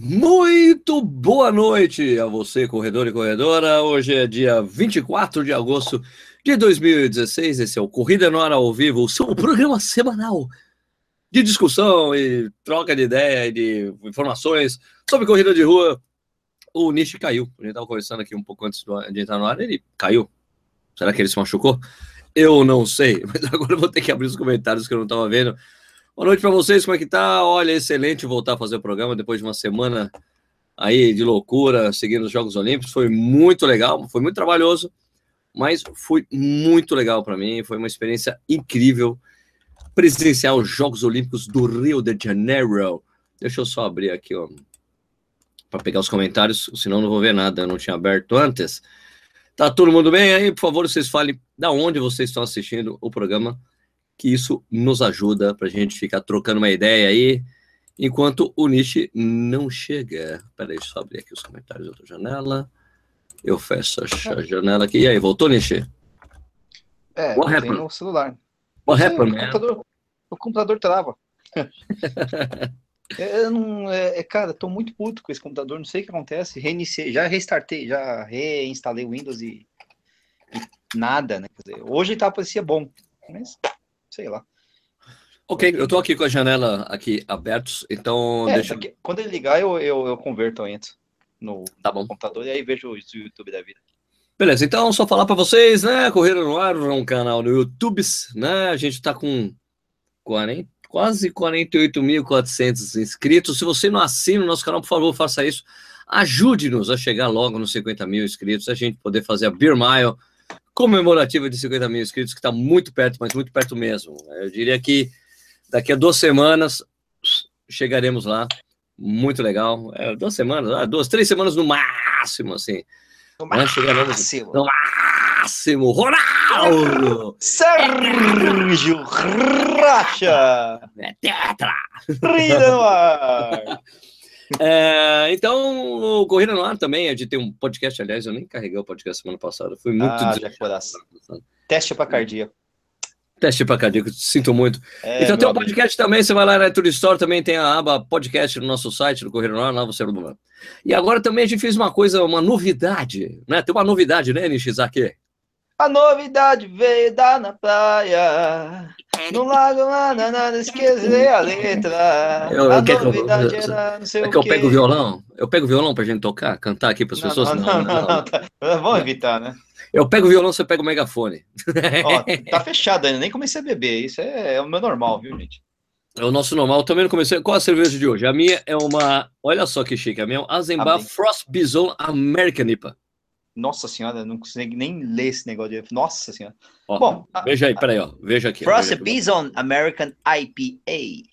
Muito boa noite a você, corredor e corredora. Hoje é dia 24 de agosto de 2016. Esse é o Corrida no Ar ao Vivo, o seu programa semanal de discussão e troca de ideia e de informações sobre corrida de rua. O Nishi caiu. A gente estava conversando aqui um pouco antes de entrar no ar. Ele caiu. Será que ele se machucou? Eu não sei, mas agora eu vou ter que abrir os comentários que eu não estava vendo. Boa noite para vocês, como é que tá? Olha, excelente voltar a fazer o programa depois de uma semana aí de loucura, seguindo os Jogos Olímpicos. Foi muito legal, foi muito trabalhoso, mas foi muito legal para mim. Foi uma experiência incrível presenciar os Jogos Olímpicos do Rio de Janeiro. Deixa eu só abrir aqui, ó, para pegar os comentários, senão não vou ver nada, eu não tinha aberto antes. Tá todo mundo bem aí? Por favor, vocês falem da onde vocês estão assistindo o programa que isso nos ajuda para a gente ficar trocando uma ideia aí, enquanto o Nishi não chega. Peraí, deixa eu só abrir aqui os comentários da outra janela. Eu fecho a janela aqui. E aí, voltou, Nishi? É, What happened? no celular. What happened, o, computador, o computador trava. Eu não, é, é, cara, tô muito puto com esse computador, não sei o que acontece. Reiniciei, já restartei, já reinstalei o Windows e, e nada, né? Dizer, hoje tá, parecia bom, mas sei lá. Ok, eu tô aqui com a janela aqui abertos, então é, deixa... Aqui, quando ele ligar, eu, eu, eu converto, entro no tá bom. computador e aí vejo o YouTube da vida. Beleza, então só falar para vocês, né? Corrida no Ar é um canal no YouTube, né? A gente tá com 40, quase 48.400 inscritos. Se você não assina o nosso canal, por favor, faça isso. Ajude-nos a chegar logo nos 50 mil inscritos, a gente poder fazer a Beer Mile, comemorativa de 50 mil inscritos, que está muito perto, mas muito perto mesmo. Eu diria que daqui a duas semanas chegaremos lá. Muito legal. É, duas semanas, ah, duas, três semanas no máximo, assim. No máximo. No máximo. Ronaldo! Sérgio Racha! É tetra! Rida no ar! É, então, o Corrida no Ar também é de ter um podcast. Aliás, eu nem carreguei o podcast semana passada. Fui muito ah, Teste para cardíaco. Teste para cardíaco, sinto muito. É, então tem um podcast amigo. também, você vai lá na Tour Store, também tem a aba podcast no nosso site, no Correio Ar, lá você E agora também a gente fez uma coisa, uma novidade, né? Tem uma novidade, né, Nishizaki? A novidade veio dar na praia. No lago, nada, nada, esquecer a letra. Eu, a novidade que eu, era não sei é o que eu pego o violão? Eu pego o violão pra gente tocar, cantar aqui pras pessoas? Não, não, não. não, não tá. Vamos evitar, né? Eu pego o violão, você pega o megafone. Ó, tá fechado ainda, nem comecei a beber. Isso é, é o meu normal, viu, gente? É o nosso normal. Também não comecei. Qual a cerveja de hoje? A minha é uma. Olha só que chique. A minha é um Azenbar Frost Bison American IPA. Nossa senhora, não consegui nem ler esse negócio de. Nossa senhora. Ó, Bom, veja aí, peraí, ó. Veja aqui. Frost Bison American IPA.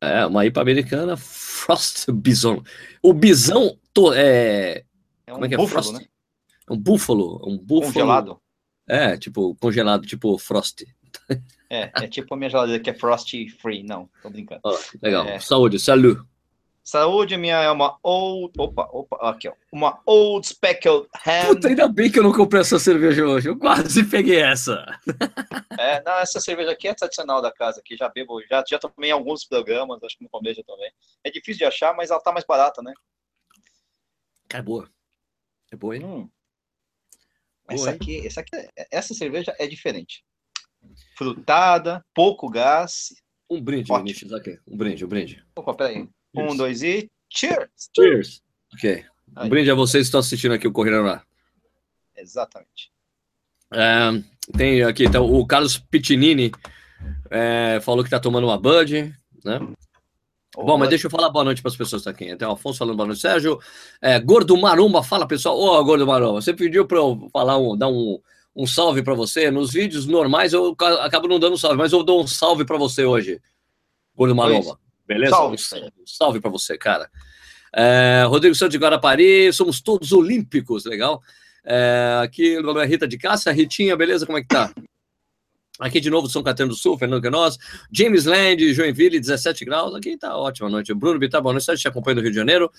É, uma IPA americana, Frost Bison. O bisão to, é. é um Como é que é? Búfalo, Frost? Né? É um búfalo. Um búfalo. Congelado. É, tipo, congelado, tipo Frost. É, é tipo a minha geladeira que é Frost Free. Não, tô brincando. Ó, legal. É... Saúde, salut. Saúde, minha é uma old. Opa, opa, aqui, ó. Uma Old Speckled Ham. Puta, ainda bem que eu não comprei essa cerveja hoje. Eu quase peguei essa. É, não, essa cerveja aqui é tradicional da casa, aqui já bebo, já, já tomei alguns programas, acho que no começo já tomei. É difícil de achar, mas ela tá mais barata, né? Cara, é boa. É boa, hein? Hum. Essa aqui, essa aqui, essa cerveja é diferente. Frutada, pouco gás. Um brinde, Vinícius, aqui. Um brinde, um brinde. Opa, peraí. Um, dois e. Cheers! Cheers! Ok. Um Aí. brinde a vocês que estão assistindo aqui o Correio lá. Exatamente. É, tem aqui então, o Carlos Pitinini é, falou que está tomando uma Bud, né? Bom, mas deixa eu falar boa noite para as pessoas que estão aqui. Tem o Afonso falando boa noite. Sérgio, é, Gordo Maromba, fala pessoal. Ô, oh, Gordo Maromba, você pediu para eu falar um, dar um, um salve para você. Nos vídeos normais eu acabo não dando salve, mas eu dou um salve para você hoje, Gordo Maromba. Beleza? Salve, salve para você, cara. É, Rodrigo Santos de Guarapari, somos todos olímpicos, legal. É, aqui, é Rita de Cássia, Ritinha, beleza? Como é que tá? Aqui de novo, São Caetano do Sul, Fernando Canoz, James Land, Joinville, 17 graus. Aqui tá ótima noite. Bruno Bittar, boa noite. A gente acompanha no Rio de Janeiro.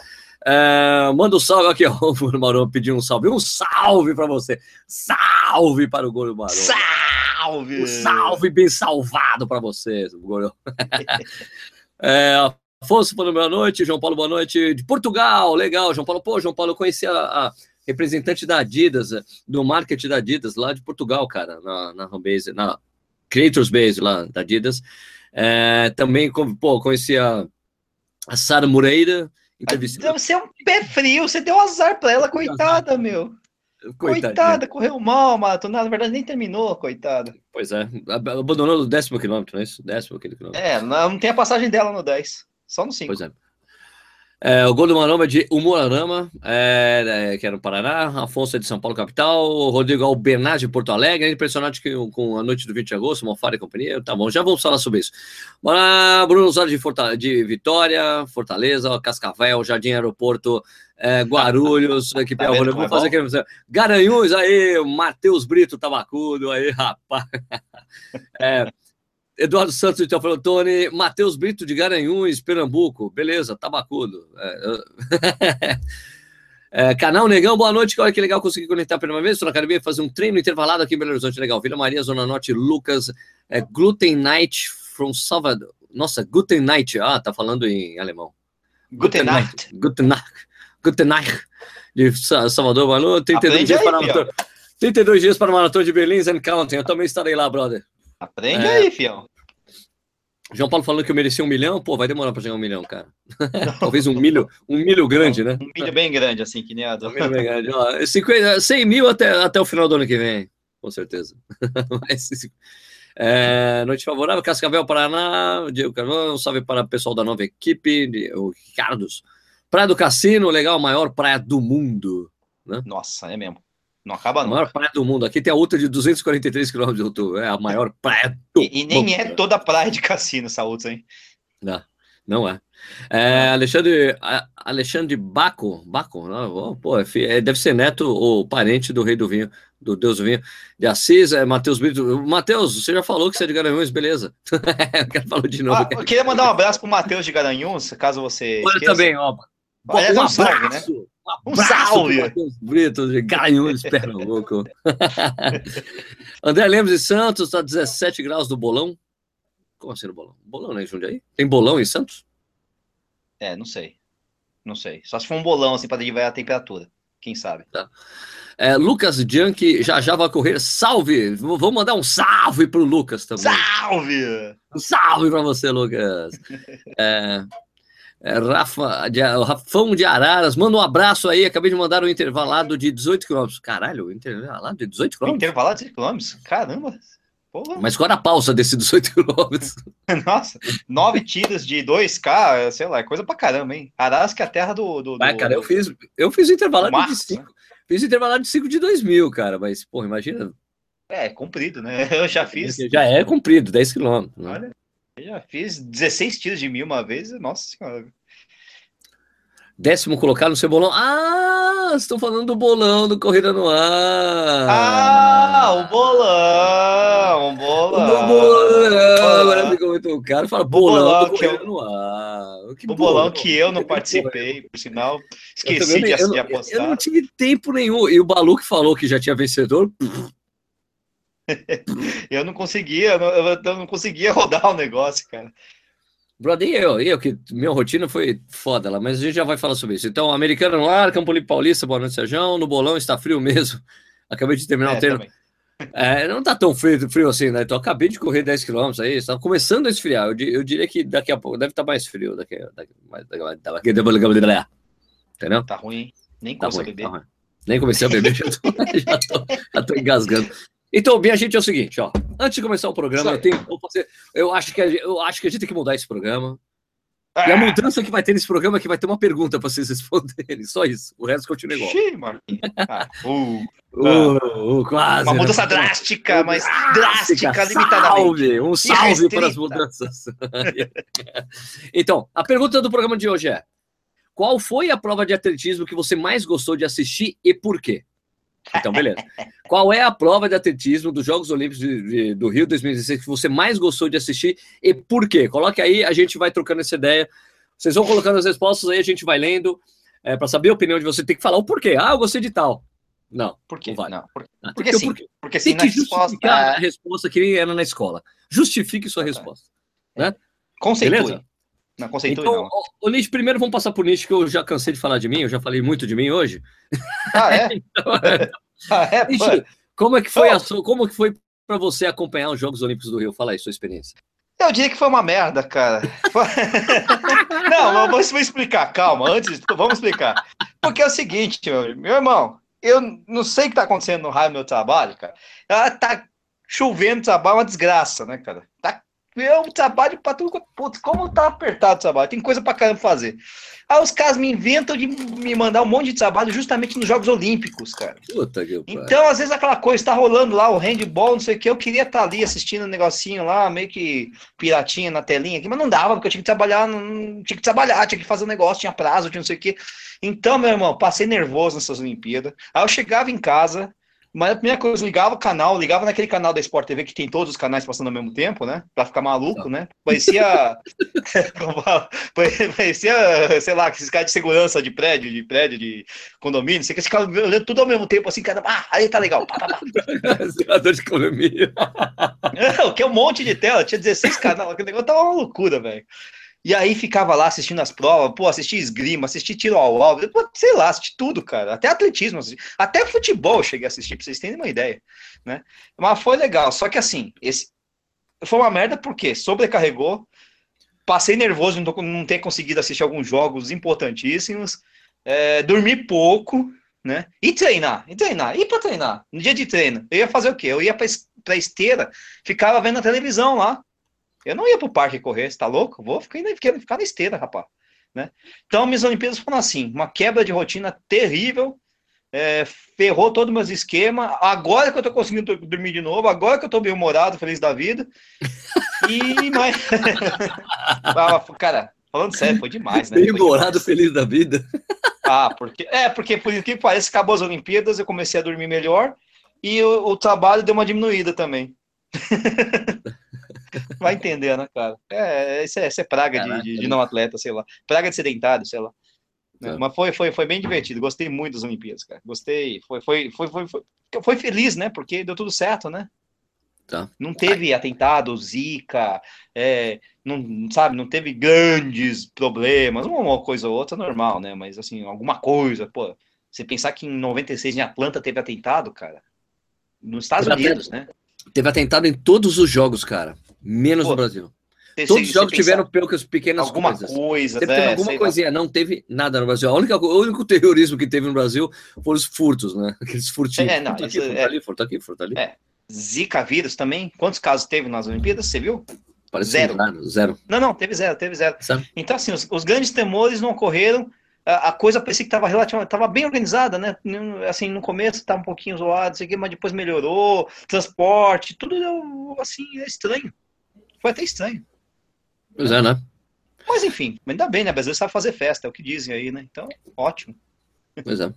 É, manda um salve aqui, ó. O Bruno Marão pediu um salve. Um salve para você. Salve para o Goro Marão. Salve! Um salve bem salvado para vocês, Goro. É, Afonso falando boa noite, João Paulo, boa noite. De Portugal, legal, João Paulo. Pô, João Paulo, eu conheci a, a representante da Adidas, do marketing da Adidas, lá de Portugal, cara, na, na Homebase, na Creators Base lá da Adidas. É, também, pô, conheci a, a Sara Moreira. Você é um pé frio, você deu azar pra ela, coitada, meu. Coitada, coitada correu mal, Mato. Na verdade, nem terminou, coitada. Pois é, abandonou no décimo quilômetro, não é isso? Décimo quilômetro. É, não tem a passagem dela no 10, só no 5. Pois é. É, o gol do Marama é de Umuarama, é, é, que era no Paraná, Afonso é de São Paulo, capital, Rodrigo Albernaz de Porto Alegre, impressionante que, com a noite do 20 de agosto, Mofara e companhia, tá bom, já vamos falar sobre isso. Bora, Bruno Osório de, de Vitória, Fortaleza, Cascavel, Jardim Aeroporto, é, Guarulhos, equipe tá vamos é fazer aqui, Garanhuns, aí, Matheus Brito Tabacudo, aí, rapaz. É, Eduardo Santos de Teoflotone, Matheus Brito de Garanhuns, Pernambuco. Beleza, tabacudo. É, é, canal Negão, boa noite. Olha que legal conseguir conectar pela primeira vez. Estou na academia fazer um treino intervalado aqui em Belo Horizonte. Legal. Vila Maria, Zona Norte, Lucas. É, Gluten Night from Salvador. Nossa, Guten Night. Ah, tá falando em alemão. Guten Nacht. Guten Nacht. Guten Nacht. De Salvador, noite. 32 dias, aí, para maratona, 32 dias para a maratona de Berlim and Counting. Eu também estarei lá, brother. Aprende é... aí, fião. João Paulo falando que eu mereci um milhão, pô, vai demorar para chegar um milhão, cara. Talvez um milho, um milho grande, né? Um milho bem grande, assim, que nem a do... Um milho bem grande. Ó, 50, 100 mil até, até o final do ano que vem, com certeza. Mas, é, noite favorável, Cascavel, Paraná, Diego Carvalho, um salve para o pessoal da nova equipe, o Ricardos. Praia do Cassino, legal, maior praia do mundo. Né? Nossa, é mesmo. Não acaba. A maior praia do mundo. Aqui tem a outra de 243 quilômetros de altura. É a maior praia do e, e nem mundo. é toda praia de cassino essa outra, hein? Não, não é. é Alexandre, Alexandre Baco, Baco, não, pô, é, é, deve ser neto ou parente do rei do vinho, do deus do vinho, de Assis, é Matheus Brito. Matheus, você já falou que você é de Garanhuns, beleza. eu quero falar de novo. Ah, eu queria mandar um abraço pro Matheus de Garanhuns, caso você. Olha também, ó. Olha, um, um salve, né? Um, um salve! Brito de Garanhuns, Pernambuco. André Lemos de Santos, está 17 graus do bolão. Como assim no bolão? Bolão, né, Jundiaí? Tem bolão em Santos? É, não sei. Não sei. Só se for um bolão, assim, para derivar a temperatura. Quem sabe? Tá. É, Lucas Junk já já vai correr. Salve! Vamos mandar um salve pro Lucas também. Salve! Um salve para você, Lucas. É, é, Rafa, de, Rafão de Araras, manda um abraço aí. Acabei de mandar um intervalado de 18 km. Caralho, intervalado de 18 km? Intervalado de 18 km? Caramba! Porra. Mas qual era a pausa desse 18 km? Nossa, nove tiros de 2K, sei lá, é coisa pra caramba, hein? Araras que é a terra do. do, do cara, eu fiz, eu fiz intervalado de 5. Né? Fiz intervalado de 5 de 2 mil, cara, mas, porra, imagina. É, é comprido, né? Eu já fiz. Já é comprido, 10 km. Né? Olha, eu já fiz 16 tiros de mil uma vez, nossa senhora. Décimo colocado no seu bolão. Ah, estão falando do bolão do Corrida no Ar. Ah, o bolão, o bolão. O bolão. Agora ficou muito caro. Fala bolão, bolão do Corrida eu, no Ar. Que o bolão, bolão que eu não participei, por sinal. Esqueci de, eu, de apostar. Eu não tive tempo nenhum. E o Balu que falou que já tinha vencedor. eu não conseguia, eu não, eu não conseguia rodar o negócio, cara. Brother, eu, eu, que minha rotina foi foda lá, mas a gente já vai falar sobre isso. Então, americano no ar, Campo Limpo Paulista, boa noite, Sérgio. No bolão está frio mesmo. Acabei de terminar é, o treino. É, não tá tão frio, frio assim, né? Então, acabei de correr 10 km aí, está começando a esfriar. Eu, eu, diria que daqui a pouco deve estar tá mais frio. Daqui, daqui, daqui, daqui, Entendeu? Tá ruim. Nem tá comecei tá a beber. Tá Nem comecei a beber, já tô, já tô, já tô engasgando. Então, minha gente, é o seguinte, ó. Antes de começar o programa, eu, tenho, fazer, eu, acho que, eu acho que a gente tem que mudar esse programa. E a mudança que vai ter nesse programa é que vai ter uma pergunta para vocês responderem. Só isso. O resto continua igual. Xiii, ah, uh, uh, uh, quase. Uma mudança né? drástica, mas drástica, drástica limitadamente. Um salve para as mudanças. então, a pergunta do programa de hoje é: Qual foi a prova de atletismo que você mais gostou de assistir e por quê? Então, beleza. Qual é a prova de atletismo dos Jogos Olímpicos de, de, do Rio 2016 que você mais gostou de assistir e por quê? Coloque aí, a gente vai trocando essa ideia. Vocês vão colocando as respostas aí, a gente vai lendo. É, para saber a opinião de você, tem que falar o porquê. Ah, eu gostei de tal. Não. Por quê? Não, vale. não. Por, ah, porque, sim. Porque, porque sim, tem que justificar resposta... a resposta que era na escola. Justifique sua resposta. Né? Conceitue. Beleza? Não conceitue, Então, não. o, Nish, primeiro vamos passar por Nish, que eu já cansei de falar de mim, eu já falei muito de mim hoje. Ah, é? Então, é, Ah, é? Nishi, como é que foi a como que foi para você acompanhar os Jogos Olímpicos do Rio? Fala aí, sua experiência. Eu diria que foi uma merda, cara. Não, mas vou explicar, calma, antes vamos explicar. Porque é o seguinte, meu, meu irmão, eu não sei o que tá acontecendo no raio do meu trabalho, cara. Ah, tá chovendo trabalho, é uma desgraça, né, cara? Tá eu trabalho pra tudo. Putz, como tá apertado o trabalho, tem coisa pra caramba fazer. Aí os caras me inventam de me mandar um monte de trabalho justamente nos Jogos Olímpicos, cara. Puta que. Então, às vezes, aquela coisa tá rolando lá, o handball, não sei o que, eu queria estar ali assistindo um negocinho lá, meio que piratinha na telinha aqui, mas não dava, porque eu tinha que trabalhar, não- tinha que trabalhar, tinha que fazer um negócio, tinha prazo, tinha não sei o que. Então, meu irmão, passei nervoso nessas Olimpíadas. Aí eu chegava em casa, mas a primeira coisa, ligava o canal, ligava naquele canal da Sport TV que tem todos os canais passando ao mesmo tempo, né? Pra ficar maluco, né? Parecia. Parecia, sei lá, esses caras de segurança de prédio, de prédio, de condomínio, sei que esse cara olhando tudo ao mesmo tempo, assim, cara, ah, aí tá legal. Pá, pá, pá. Senador de economia. Não, que é um monte de tela, tinha 16 canais, aquele negócio tava uma loucura, velho. E aí ficava lá assistindo as provas, pô, assisti esgrima, assisti tiro ao alvo, pô, sei lá, assisti tudo, cara. Até atletismo, assisti. até futebol cheguei a assistir, pra vocês terem uma ideia, né? Mas foi legal, só que assim, esse foi uma merda porque sobrecarregou, passei nervoso de não ter conseguido assistir alguns jogos importantíssimos, é, dormi pouco, né? E treinar, e treinar, e para treinar, no dia de treino, eu ia fazer o quê? Eu ia pra esteira, ficava vendo a televisão lá. Eu não ia pro parque correr, você tá louco? Vou ficar, ficar, na esteira, rapaz. Né? Então, minhas Olimpíadas foram assim, uma quebra de rotina terrível, é, ferrou todos os meus esquemas. Agora que eu tô conseguindo dormir de novo, agora que eu tô bem humorado, feliz da vida. E mais. Ah, cara, falando sério, foi demais, né? Bem Foi morado, demais. feliz da vida. Ah, porque é porque por incrível que pareça, acabou as Olimpíadas, eu comecei a dormir melhor e o, o trabalho deu uma diminuída também. Vai entender, né, cara? É, isso é, isso é praga de- Caraca, de, de né? não atleta, sei lá. Praga de sedentário, sei lá. Tá. Mas foi, foi, foi bem divertido. Gostei muito das Olimpíadas, cara. Gostei. Foi, foi, foi, foi, foi, foi feliz, né? Porque deu tudo certo, né? Tá. Não teve atentado, zika, é, não, sabe, não teve grandes problemas, uma coisa ou outra normal, né? Mas assim, alguma coisa, pô. Você pensar que em 96 em Atlanta teve atentado, cara. Nos Estados Teve Unidos, né? Teve atentado em todos os jogos, cara. Menos Pô, no Brasil. Todos os jogos tiveram pequenas, pequenas alguma coisas. coisa, Teve, né? alguma coisinha, não teve nada no Brasil. A única, o único terrorismo que teve no Brasil foram os furtos, né? Aqueles furtinhos. É, não, aqui, é- ali, aqui, ali. É. Zika vírus também? Quantos casos teve nas Olimpíadas? Você viu? Parece zero. Zero. zero. Não, não, teve zero, teve zero. Sabe? Então, assim, os, os grandes temores não ocorreram. A, a coisa parecia que estava relativamente, estava bem organizada, né? Assim, no começo estava um pouquinho zoado, não sei mas depois melhorou. Transporte, tudo assim, é estranho. Foi até estranho. Pois é, né? Mas enfim, ainda bem, né? O Brasil sabe fazer festa, é o que dizem aí, né? Então, ótimo. Pois é.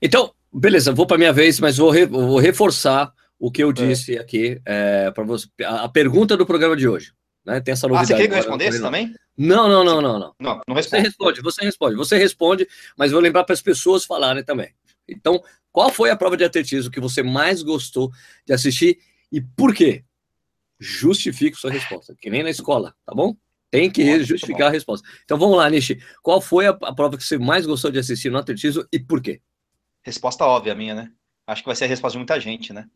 Então, beleza, vou para minha vez, mas vou, re- vou reforçar o que eu disse aqui é, para você. A, a pergunta do programa de hoje. Né? Tem essa Ah, novidade. você queria que eu respondesse também? Não, não, não, não, não. Não, não Você responde. responde, você responde, você responde, mas vou lembrar para as pessoas falarem também. Então, qual foi a prova de atletismo que você mais gostou de assistir e por quê? Justifique sua resposta, que nem na escola, tá bom? Tem que Ótimo, justificar tá a resposta. Então vamos lá, Nishi. Qual foi a, a prova que você mais gostou de assistir no atletismo e por quê? Resposta óbvia minha, né? Acho que vai ser a resposta de muita gente, né?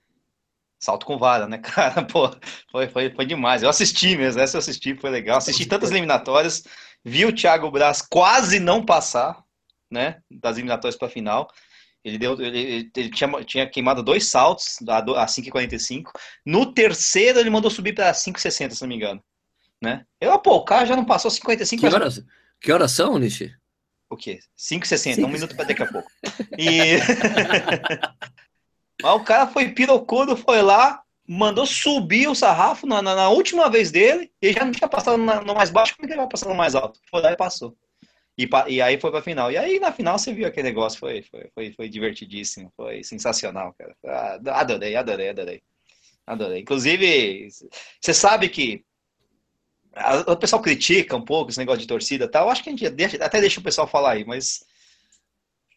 Salto com vara, né, cara? Pô, foi, foi, foi demais. Eu assisti mesmo, essa eu assisti, foi legal. Assisti tantas eliminatórias, vi o Thiago Braz quase não passar, né? Das eliminatórias para a final. Ele, deu, ele, ele tinha, tinha queimado dois saltos a, do- a 5,45. No terceiro, ele mandou subir para 5,60, se não me engano. Né? Eu, pô, o cara já não passou 55 Que mas- horas, que horas são, Nishi? o quê? 5,60, Cinco- um minuto para daqui a pouco. E. Mas o cara foi pirocudo, foi lá, mandou subir o sarrafo na, na- na última vez dele, e já não tinha passado no mais baixo, como é que ele vai passar no mais alto? Foi lá e passou. E, e aí foi pra final. E aí na final você viu aquele negócio, foi, foi, foi, foi divertidíssimo, foi sensacional, cara. Ah, Adorei, adorei, adorei. Adorei. Inclusive, você sabe que a- o pessoal critica um pouco esse negócio de torcida e tal. Eu acho que a gente deixa- até deixa o pessoal falar aí, mas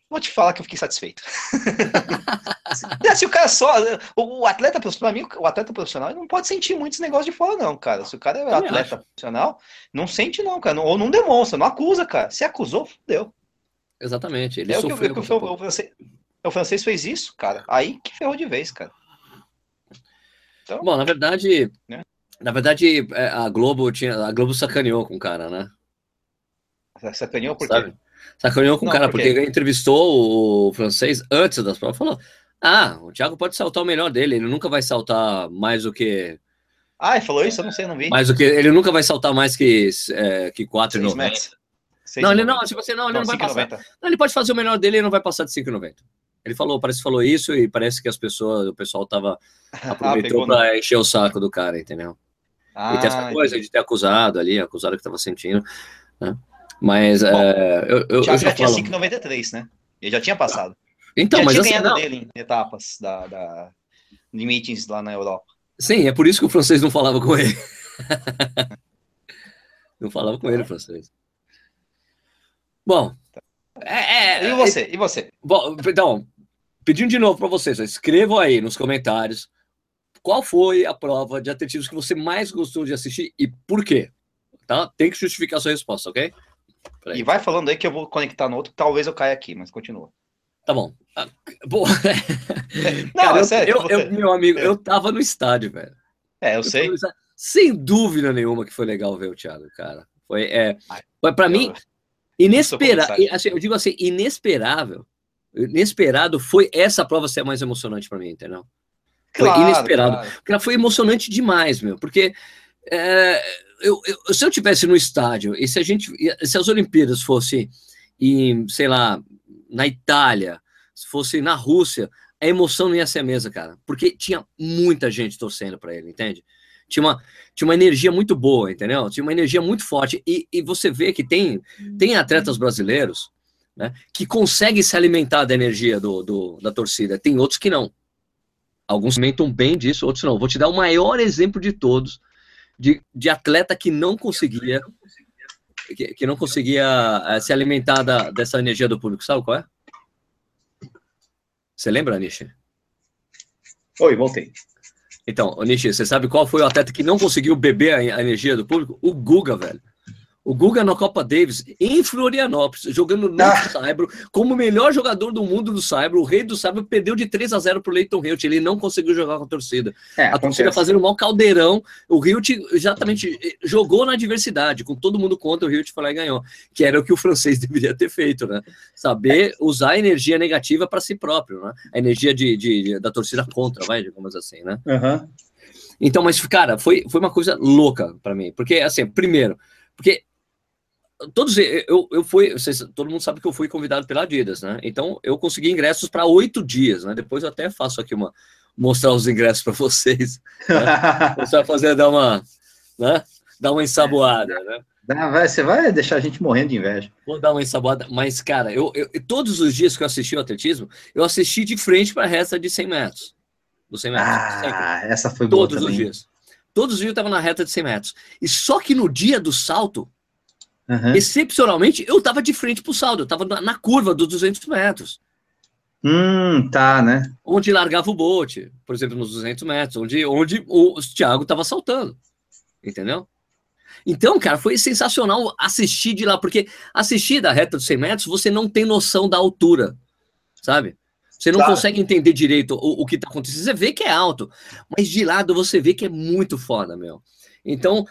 Vou te falar que eu fiquei satisfeito. se o cara só. O atleta profissional, mim, o atleta profissional não pode sentir muito esse negócio de fora, não, cara. Se o cara é atleta profissional, não sente, não, cara. Ou não demonstra, não acusa, cara. Se acusou, fudeu. Exatamente. Ele é sofreu. Que, que o, o, francês, o francês fez isso, cara. Aí que ferrou de vez, cara. Então, Bom, na verdade. Né? Na verdade, é, a Globo tinha. A Globo sacaneou com o cara, né? Sacaneou por quê? Sacaneou com o cara, porque ele entrevistou o francês antes das provas falou: Ah, o Thiago pode saltar o melhor dele, ele nunca vai saltar mais do que. Ah, ele falou isso? Eu não sei, não vi. Mais do que. Ele nunca vai saltar mais que, é, que 4,90. Não, ele não, tipo assim, não, ele não, não vai passar. Não, ele pode fazer o melhor dele e não vai passar de 5,90. Ele falou, parece que falou isso e parece que as pessoas, o pessoal tava aproveitou ah, para encher o saco do cara, entendeu? Ah, e tem essa coisa entendi. de ter acusado ali, acusado que tava sentindo, né? Mas Bom, é, eu, eu, já, já tinha 5,93, né? Ele já tinha passado. Então, já mas tinha assim, ganhado não... dele em etapas da, da, de meetings lá na Europa. Sim, é por isso que o francês não falava com ele. não falava com ele o francês. Bom. É, é, e você? É, e você? Bom, então, pedindo de novo para vocês, escrevam aí nos comentários qual foi a prova de atletismo que você mais gostou de assistir e por quê. Tá? Tem que justificar a sua resposta, ok? E vai falando aí que eu vou conectar no outro, talvez eu caia aqui, mas continua. Tá bom. Ah, bom. Não, Cara, é sério. Eu, eu, meu amigo, eu tava no estádio, velho. É, eu, eu sei. Sem dúvida nenhuma que foi legal ver o Thiago, cara. Foi, é, foi para mim inesperável. Assim, eu digo assim, inesperável. Inesperado foi essa prova ser mais emocionante para mim, entendeu? Foi claro, inesperado. Claro. Porque ela foi emocionante demais, meu. Porque é, eu, eu, se eu tivesse no estádio e se a gente, se as Olimpíadas fossem em, sei lá, na Itália, se fosse na Rússia, a emoção não ia ser a mesma, cara, porque tinha muita gente torcendo para ele, entende? Tinha uma, tinha uma energia muito boa, entendeu? Tinha uma energia muito forte e, e você vê que tem, tem atletas brasileiros né, que conseguem se alimentar da energia do, do, da torcida, tem outros que não. Alguns se alimentam bem disso, outros não. Vou te dar o maior exemplo de todos, de, de atleta que não conseguia que, que não conseguia uh, se alimentar da, dessa energia do público. Sabe qual é? Você lembra, Nishi? Oi, voltei. Então, Nishi, você sabe qual foi o atleta que não conseguiu beber a, a energia do público? O Guga, velho. O Guga na Copa Davis, em Florianópolis, jogando no ah. Saibro, como melhor jogador do mundo do Saibro, o rei do Saibro perdeu de 3 a 0 pro Leighton Hilt, ele não conseguiu jogar com a torcida. É, a torcida fazendo um mau caldeirão, o Hilt exatamente jogou na adversidade, com todo mundo contra, o Hilt foi lá e ganhou, que era o que o francês deveria ter feito, né? Saber usar a energia negativa para si próprio, né? A energia de, de, da torcida contra, vai, digamos assim, né? Uhum. Então, mas, cara, foi, foi uma coisa louca para mim, porque, assim, primeiro, porque todos eu, eu fui, vocês, todo mundo sabe que eu fui convidado pela Adidas, né? Então eu consegui ingressos para oito dias, né? Depois eu até faço aqui uma mostrar os ingressos para vocês, né? você vai fazer dar uma, né? Dar uma ensaboada, né? vai, você vai deixar a gente morrendo de inveja. Vou dar uma ensaboada, mas cara, eu, eu todos os dias que eu assisti o atletismo, eu assisti de frente para a reta de 100 metros. Do 100 metros. Ah, essa foi Todos os dias. Todos os dias eu estava na reta de 100 metros. E só que no dia do salto, Uhum. Excepcionalmente, eu tava de frente pro saldo, eu tava na, na, curva dos 200 metros. Hum, tá, né? Onde largava o bote, por exemplo, nos 200 metros, onde, onde o Thiago tava saltando, entendeu? Então, cara, foi sensacional assistir de lá, porque assistir da reta dos 100 metros, você não tem noção da altura, sabe? Você não claro. consegue entender direito o, o que tá acontecendo. Você vê que é alto, mas de lado você vê que é muito foda, meu. Então,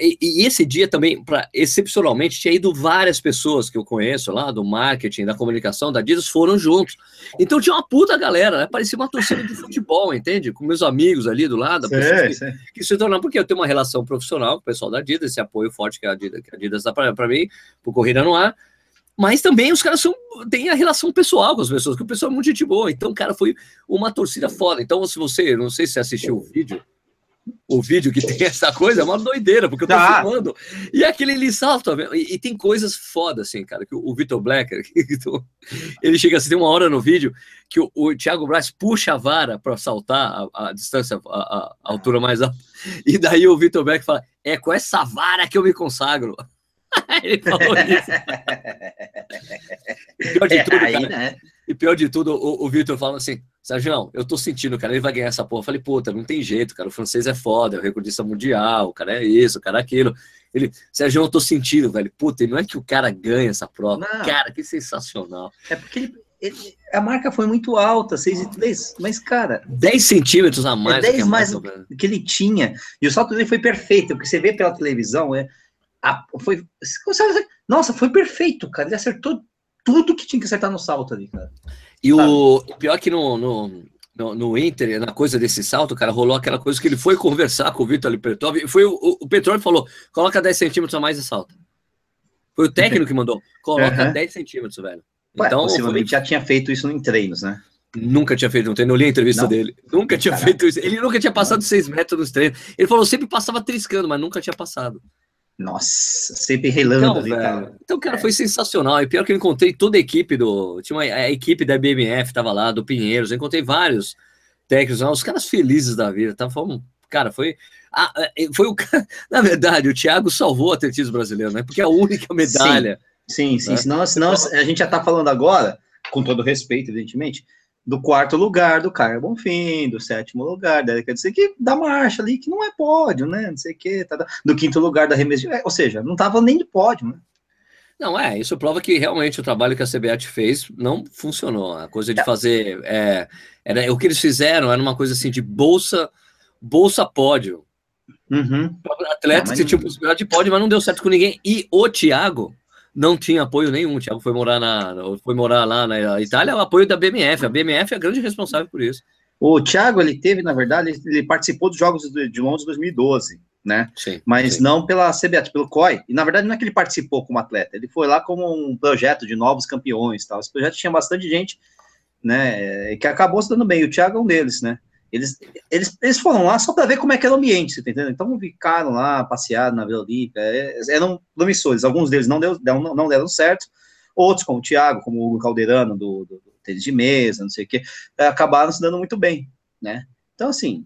e, e, esse dia também, pra, excepcionalmente, tinha ido várias pessoas que eu conheço lá, do marketing, da comunicação, da Adidas, foram juntos. Então tinha uma puta galera, né? Parecia uma torcida de futebol, entende? Com meus amigos ali do lado, sim, que, sim. que, se tornaram, porque eu tenho uma relação profissional com o pessoal da Adidas, esse apoio forte que a Adidas, que a Adidas dá para mim, por Corrida no Ar. Mas também os caras são, têm a relação pessoal com as pessoas, que o pessoal é muito gente boa. Então, cara, foi uma torcida foda. Então, se você, não sei se você assistiu o vídeo, o vídeo que tem essa coisa é uma doideira, porque eu tô ah. filmando. E aquele ele salta, e, e, tem coisas fodas, assim, cara, que o, o Vitor Blacker, ele chega assim, tem uma hora no vídeo que o, o Thiago Braz puxa a vara para saltar a, a distância, a, a, altura mais alta, e daí o Vitor Blacker fala: É com essa vara que eu me consagro. ele falou isso. pior de tudo, cara, né? Pior de tudo, o, o Vitor fala assim, Sérgio, eu tô sentindo, cara, ele vai ganhar essa porra. Eu falei, puta, não tem jeito, cara, o francês é foda, é o recordista mundial, o cara é isso, o cara é aquilo. Ele, Sérgio, eu tô sentindo, velho, puta, não é que o cara ganha essa prova. Não. Cara, que sensacional. É porque ele, ele, a marca foi muito alta, 6 e 3, mas, cara... 10 centímetros a mais. É 10 mais do que ele tinha. E o salto dele foi perfeito, porque você vê pela televisão, é, a, foi, nossa, foi perfeito, cara, ele acertou tudo que tinha que acertar no salto ali, cara. E o, o pior que no, no, no, no, Inter, na coisa desse salto, cara, rolou aquela coisa que ele foi conversar com o Vitor Lipertov e foi o, o, Petróleo falou: coloca 10 centímetros a mais de salto. Foi o técnico que mandou, coloca uhum. 10 centímetros, velho. Ué, então, possivelmente foi... já tinha feito isso em treinos, né? Nunca tinha feito um treino, eu li a entrevista não. dele. Nunca tinha Caraca. feito isso. Ele nunca tinha passado 6 metros nos treinos. Ele falou, sempre passava triscando, mas nunca tinha passado. Nossa, sempre relando então, ali, cara. Então, cara, é. foi sensacional. E pior que eu encontrei toda a equipe do. Tinha uma, a equipe da BMF, tava lá, do Pinheiros. Eu encontrei vários técnicos, os caras felizes da vida. Tava, cara, foi. Ah, foi o Na verdade, o Thiago salvou o atletismo brasileiro, né? Porque é a única medalha. Sim, sim, sim. Né? Senão, senão a gente já tá falando agora, com todo respeito, evidentemente, do quarto lugar do Caio Bonfim, do sétimo lugar, da, quer dizer que da marcha ali, que não é pódio, né? Não sei o que, tá, do quinto lugar da remessa, é, ou seja, não tava nem de pódio, né? Não, é, isso prova que realmente o trabalho que a CBAT fez não funcionou. A coisa de é. fazer. É, era, o que eles fizeram era uma coisa assim de bolsa, bolsa pódio. Uhum. Atletas não, que tinham possibilidade de pódio, mas não deu certo com ninguém. E o Thiago, não tinha apoio nenhum. O Thiago foi morar, na, foi morar lá na Itália, o apoio da BMF. A BMF é a grande responsável por isso. O Thiago, ele teve, na verdade, ele participou dos Jogos de Londres 2012, né? Sim, Mas sim. não pela CBAT, pelo COI. E, na verdade, não é que ele participou como atleta, ele foi lá como um projeto de novos campeões tal. Esse projeto tinha bastante gente, né, que acabou se dando bem. O Thiago é um deles, né? Eles, eles, eles foram lá só para ver como é que era o ambiente, você tá entendendo? Então ficaram lá, passearam na Vila Olímpica, é, eram promissores, alguns deles não, deu, não, não deram certo, outros, como o Thiago, como o Hugo Calderano, do, do, do tênis de mesa, não sei o quê, acabaram se dando muito bem, né? Então, assim,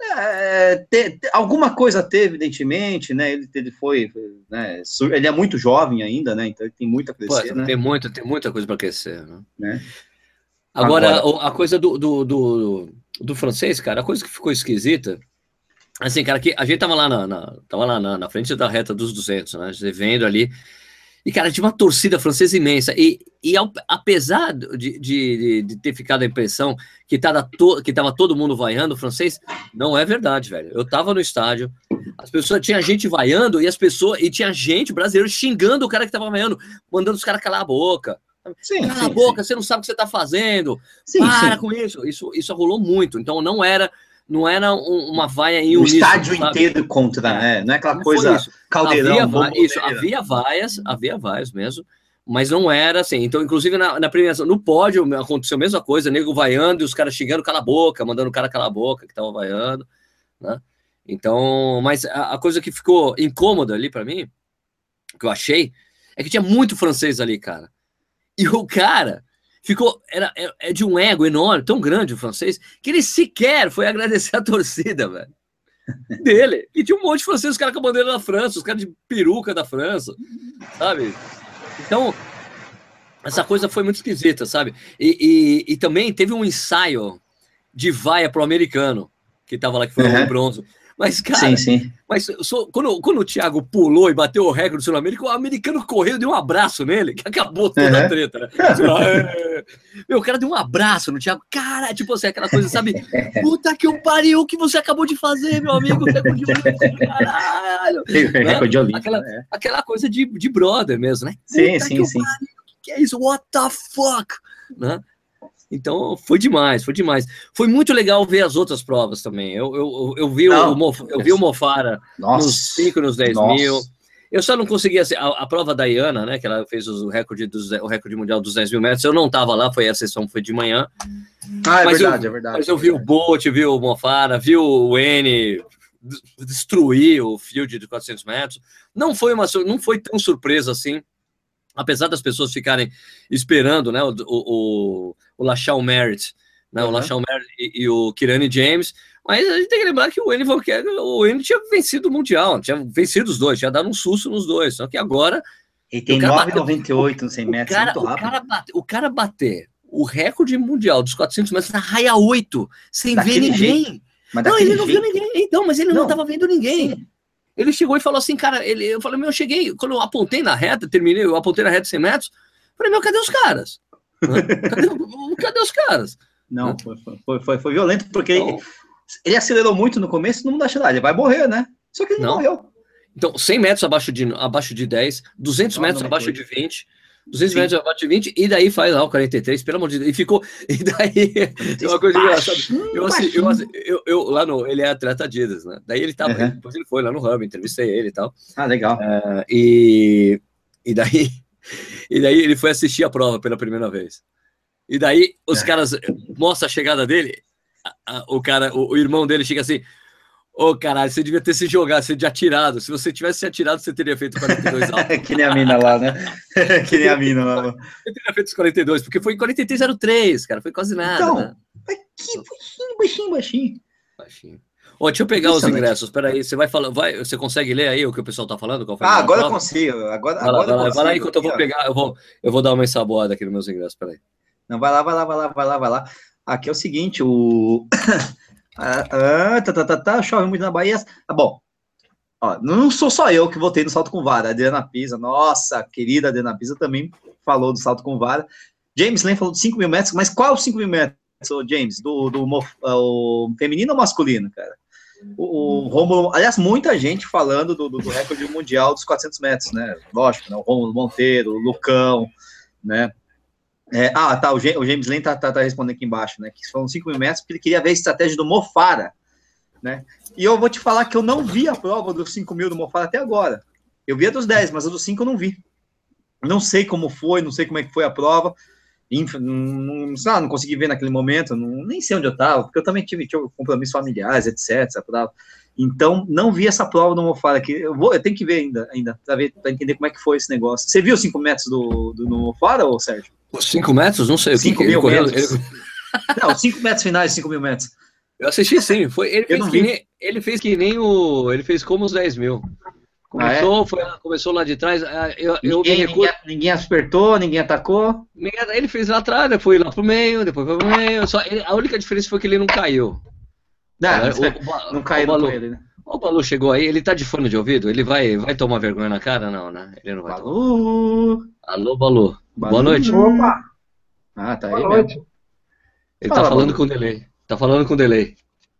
é, te, te, alguma coisa teve, evidentemente, né? Ele, ele foi, né? Ele é muito jovem ainda, né? Então ele tem muito a crescer. Pô, né? Tem muita, tem muita coisa para crescer, né? né? Agora, Agora, a coisa do, do, do, do francês, cara, a coisa que ficou esquisita, assim, cara, que a gente tava lá na, na tava lá na, na, frente da reta dos 200, né, vendo ali, e, cara, tinha uma torcida francesa imensa, e, e ao, apesar de, de, de, ter ficado a impressão que tava, to, que todo mundo vaiando francês, não é verdade, velho, eu tava no estádio, as pessoas, tinha gente vaiando, e as pessoas, e tinha gente brasileiro xingando o cara que tava vaiando, mandando os caras calar a boca, Sim, Cala sim, a boca, sim. você não sabe o que você está fazendo. Sim, Para com isso. Isso, isso rolou muito. Então não era não era um, uma vaia em um estádio sabe? inteiro contra, né? Não é aquela não coisa caldeirão. Havia, isso, havia vaias, havia vaias mesmo, mas não era assim. Então, inclusive na, na premiação, no pódio aconteceu a mesma coisa, nego vaiando e os caras xingando cala a boca, mandando o cara calar a boca que tava vaiando, né? Então, mas a, a coisa que ficou incômoda ali para mim, que eu achei, é que tinha muito francês ali, cara. E o cara ficou. Era, é, é de um ego enorme, tão grande o francês, que ele sequer foi agradecer a torcida, velho. Dele. E tinha um monte de francês, os caras com a bandeira da França, os caras de peruca da França, sabe? Então, essa coisa foi muito esquisita, sabe? E, e, e também teve um ensaio de vaia pro americano, que tava lá, que foi uhum. o bronze. Mas, cara, sim, sim. Mas quando, quando o Thiago pulou e bateu o recorde do Sul-América, o americano correu, deu um abraço nele, que acabou toda uhum. a treta, né? É. Meu, o cara deu um abraço no Thiago. Cara, tipo assim, aquela coisa, sabe? Puta que o pariu, o que você acabou de fazer, meu amigo? Recorde olímpico, caralho. Recorde olímpico. Aquela, é. aquela coisa de, de brother mesmo, né? Sim, sim, sim. Pariu, que é isso? What the fuck? Né? Então foi demais, foi demais. Foi muito legal ver as outras provas também. Eu, eu, eu, vi, não, o, Mof, eu vi o Mofara nossa, nos 5, nos 10 nossa. mil. Eu só não conseguia a, a, prova da Iana, né? Que ela fez o recorde, dos, o recorde mundial dos 10 mil metros. Eu não estava lá, foi a sessão, foi de manhã. Ah, é mas verdade, eu, é verdade. Mas eu é vi o Bolt, vi o Mofara, vi o N destruir o field de 400 metros. Não foi uma, não foi tão surpresa assim apesar das pessoas ficarem esperando né, o, o, o Lachal Merritt, né, uhum. o Lachal Merritt e, e, o Kirani James, mas a gente tem que lembrar que o N o N tinha vencido o Mundial, tinha vencido os dois, tinha dado um susto nos dois, só que agora... E tem 9,98 no 100 metros, cara, o cara, bate, o cara bater o recorde mundial dos 400 metros na raia 8, sem Daquele ver ninguém. jeito. Mas Não, ele não viu jeito- ninguém. Então, mas ele não Não. estava vendo ninguém. Ele chegou e falou assim, cara, ele, eu falei, meu, eu cheguei, quando eu apontei na reta, terminei, eu apontei na reta 100 metros, falei, meu, cadê os caras? Cadê, cadê os caras? Não, foi, foi, foi, foi violento, porque ele, Então, ele acelerou muito no começo, todo mundo achou, ah, ele vai morrer, né? Só que ele não, Não. morreu. então 100 metros abaixo de, abaixo de 10, 200 Não, metros não abaixo de 20, 200 Sim. metros abaixo de 20, e daí faz lá o 43, pelo amor de Deus, e ficou, e daí, é uma coisa engraçada, eu, assi- eu, eu, eu- lá no, ele é atleta Adidas, né, daí ele tava, Uhum. depois ele foi lá no Hub, entrevistei ele e tal, Ah, legal. Ah, e, e daí e daí ele foi assistir a prova pela primeira vez. E daí os É. caras mostram a chegada dele, a- a- o cara, o, o irmão dele chega assim: Ô caralho, você devia ter se jogado, você tinha atirado. Se você tivesse se atirado, você teria feito 42 alto. que nem a mina lá, né? que nem a mina lá. Você teria feito os 42, porque foi em 43,03, cara, foi quase nada. Então, né? Mas que baixinho, baixinho, baixinho. Baixinho. Ó, deixa eu pegar os ingressos. Peraí, você vai falar, vai, você consegue ler aí o que o pessoal tá falando? Qual foi Ah, agora eu consigo. Agora, Vai lá, agora vai eu lá, consigo. vai lá enquanto eu vou Aqui, pegar, eu vou, eu vou dar uma ensaboada aqui nos meus ingressos, peraí. Não, vai lá, vai lá, vai lá, vai lá, vai lá. Aqui é o seguinte, o. ah, ah, tá, tá, tá, tá, chove muito na Bahia. Ah, bom, ó, não sou só eu que votei no salto com vara. A Adriana Pisa, nossa querida Adriana Pisa, também falou do salto com vara. James Lane falou de 5 mil metros, mas qual 5 mil metros, James? Do, do mo- ah, o feminino ou masculino, cara? O, o Romulo, aliás, muita gente falando do, do, do recorde mundial dos 400 metros, né? Lógico, né? O Romulo Monteiro, o Lucão, né? É, ah, tá. O, Ja- o James Lane tá, tá, tá respondendo aqui embaixo, né? Que foram 5 mil metros, porque ele queria ver a estratégia do Mofara, né? E eu vou te falar que eu não vi a prova dos 5 mil do Mofara até agora. Eu vi a dos 10, mas a dos 5 eu não vi. Não sei como foi, não sei como é que foi a prova. Inf- Não, sei lá, não consegui ver naquele momento, não- nem sei onde eu estava, porque eu também tive, tive compromissos familiares, etc. prova. Então, não vi essa prova do Mofara aqui. Eu, vou, eu tenho que ver ainda, ainda para ver, para entender como é que foi esse negócio. Você viu os 5 metros do, do, do Mofara, ô Sérgio? 5 metros? Não sei. o que Cinco que ele mil correu. metros. Ele- Não, 5 metros finais, 5 mil metros. Eu assisti sim. Foi, ele, fez que nem, ele fez que nem o. Ele fez como os 10 mil. Começou, foi lá- começou lá de trás. ah, Eu, eu Ninguém, recuso. ninguém, ninguém apertou, ninguém atacou. Ele fez lá atrás, depois lá pro meio, depois foi pro meio. Só, ele- a única diferença foi que ele não caiu. Não, o- o- caiu o Balu, com ele, né? o Balu chegou aí, ele tá de fone de ouvido? Ele vai, vai tomar vergonha na cara? Não, né? Ele não vai tomar. Balu. Alô, Balu. Boa Balu. noite. Opa, Ah, tá aí boa mesmo. noite. Ele Fala, tá falando Balu. com delay. Tá falando com delay.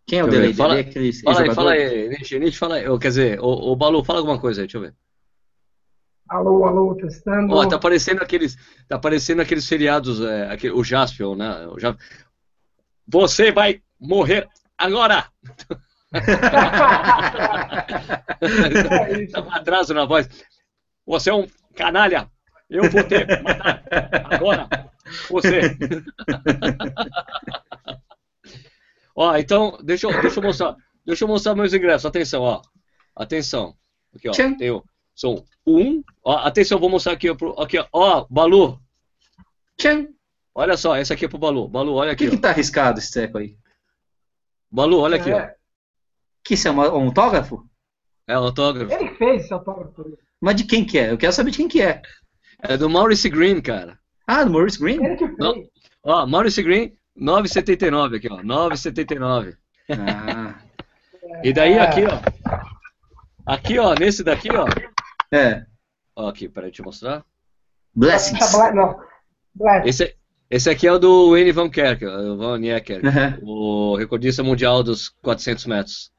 Quem é o delay? fala- Delay é aquele Fala aí, fala aí, Nietzsche, Nietzsche, fala aí. Quer dizer, o, Balu, fala alguma coisa aí, deixa eu ver. Alô, alô, testando. Ó, tá aparecendo aqueles, tá aparecendo aqueles feriados, é, aquele, o Jaspion, né? O Ja- Você vai morrer agora! É. Tá com atraso na voz. Você é um canalha! Eu vou te matar agora! Você! ó, então, deixa eu, deixa eu mostrar. Deixa eu mostrar meus ingressos. Atenção, ó. Atenção. Aqui, ó. Tchan. Tenho, são um. Ó, atenção, vou mostrar aqui, pro- aqui, ó. Ó, Balu. Tchan. Olha só, esse aqui é pro Balu. Balu, olha O aqui. que que ó. tá arriscado esse treco aí? Balu, olha aqui, ó. É, Que isso é um autógrafo? É o autógrafo. Ele fez esse autógrafo. Mas de quem que é? Eu quero saber de quem que é. É do Maurice Green, cara. Ah, do Maurice Green? Ele que fez. Ó, Maurice Green, 9,79 aqui, ó. 9,79. Ah, E daí É. aqui, ó. Aqui, ó, nesse daqui, ó. é. Ó, aqui, peraí, te mostrar. Blessings. Tá não. Black. Esse, esse aqui é o do Wayne Van Kerk, o Van Niekerk, Uhum. o recordista mundial dos 400 metros.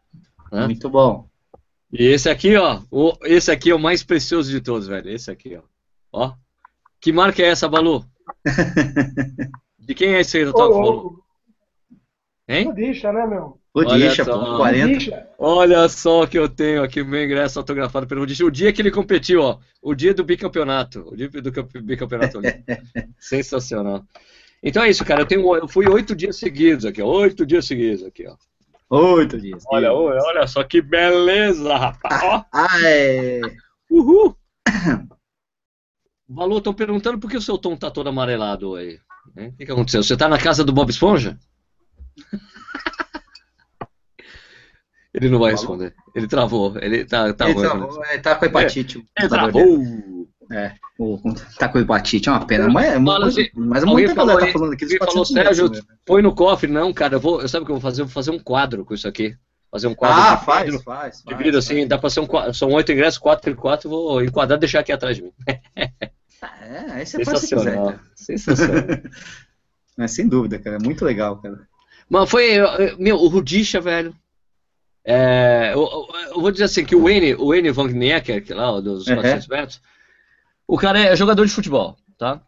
Hã? Muito bom. E esse aqui, ó, o, esse aqui é o mais precioso de todos, velho. Esse aqui, ó. Ó. Que marca é essa, Balu? De quem é esse Ô, autógrafo, Balu? Hein? Deixa, né, meu? Odicha, só. pô, 40. Deixa. Olha só que eu tenho aqui, meu ingresso autografado pelo Rudish. O dia que ele competiu, ó. O dia do bicampeonato. O dia do campe- bicampeonato olímpico. Sensacional. Então é isso, cara. Eu, tenho, eu fui oito dias seguidos aqui, ó. Oito dias seguidos aqui, ó. Oito dias. Olha, olha, olha só que beleza, rapaz. Ó. Ah, é. Uhul! Valor, estão perguntando por que o seu tom tá todo amarelado aí. O que, que aconteceu? Você tá na casa do Bob Esponja? Ele não vai responder. Ele travou. Ele tá, tá Ele travou, ele tá com hepatite. o Ele travou. É, o Taco Ibatite é uma pena. Mas, é Fala, mas, assim, mas alguém muita falou galera tá falando aqui alguém falou, 400 metros, Sérgio, né? põe no cofre. Não, cara, eu vou, eu sabe o que eu vou fazer? Eu vou fazer um quadro com isso aqui. Fazer um quadro Ah, faz, vidro, faz, de faz, assim, dá pra ser um quadro. São oito ingressos, quatro por quatro, eu vou enquadrar e deixar aqui atrás de mim. É, aí você faz se quiser, Sensacional. cara. Sensacional. Mas sem dúvida, cara. é Muito legal, cara. Mas foi, meu, o Rudisha, velho. É, eu, eu- vou dizer assim, que o Wayne, o Wayne Van Knecker, que lá, dos Uhum. 400 metros, o cara é jogador de futebol, tá?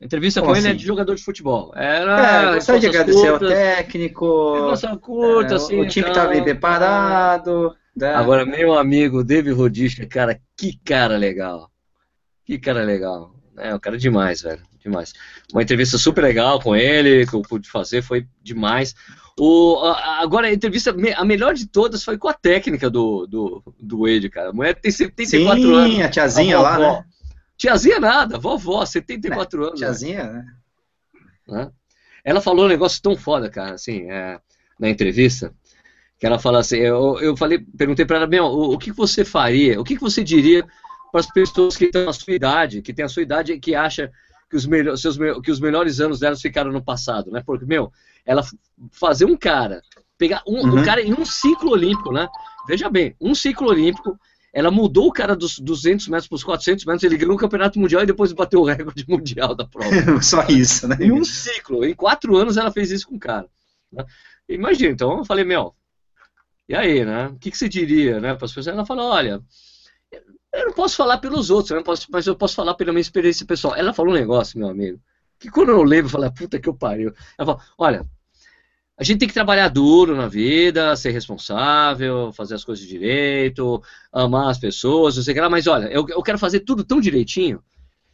A entrevista Como com ele é assim? de jogador de futebol. Era É, gostaria de agradecer ao curtas, técnico. resposta curta, é, assim, o time tá bem preparado. né? Agora, meu amigo David Rudisha, cara, que cara legal. Que cara legal. É, o cara é demais, velho. Demais. Uma entrevista super legal com ele, que eu pude fazer, foi demais. O, a- agora, a entrevista, a melhor de todas foi com a técnica do, do, do Wade, cara. A mulher tem 74 Sim, anos. a tiazinha a lá, né? Tiazinha nada, vovó, 74 anos. Tiazinha, né? né? Ela falou um negócio tão foda, cara, assim, é, na entrevista, que ela fala assim, eu, eu falei, perguntei pra ela, meu, o, o que você faria, o que que você diria para as pessoas que estão na sua idade, que tem a sua idade e que acha que os, melhor, seus, que os melhores anos delas ficaram no passado, né? Porque, meu, ela fazer um cara, pegar um, um Uhum. cara em um ciclo olímpico, né? Veja bem, um ciclo olímpico, ela mudou o cara dos 200 metros para os 400 metros, ele ganhou o campeonato mundial e depois bateu o recorde mundial da prova. Só isso, né? Em um ciclo, em quatro anos ela fez isso com o cara. né? Imagina, então eu falei, meu, e aí, né? O que, que você diria, né, para as pessoas? Ela falou, olha, eu não posso falar pelos outros, né, posso- mas eu posso falar pela minha experiência pessoal. Ela falou um negócio, meu amigo, que quando eu lembro, eu falei, puta que eu pariu. Ela falou, olha, a gente tem que trabalhar duro na vida, ser responsável, fazer as coisas direito, amar as pessoas, não sei o que lá, mas olha, eu, eu quero fazer tudo tão direitinho,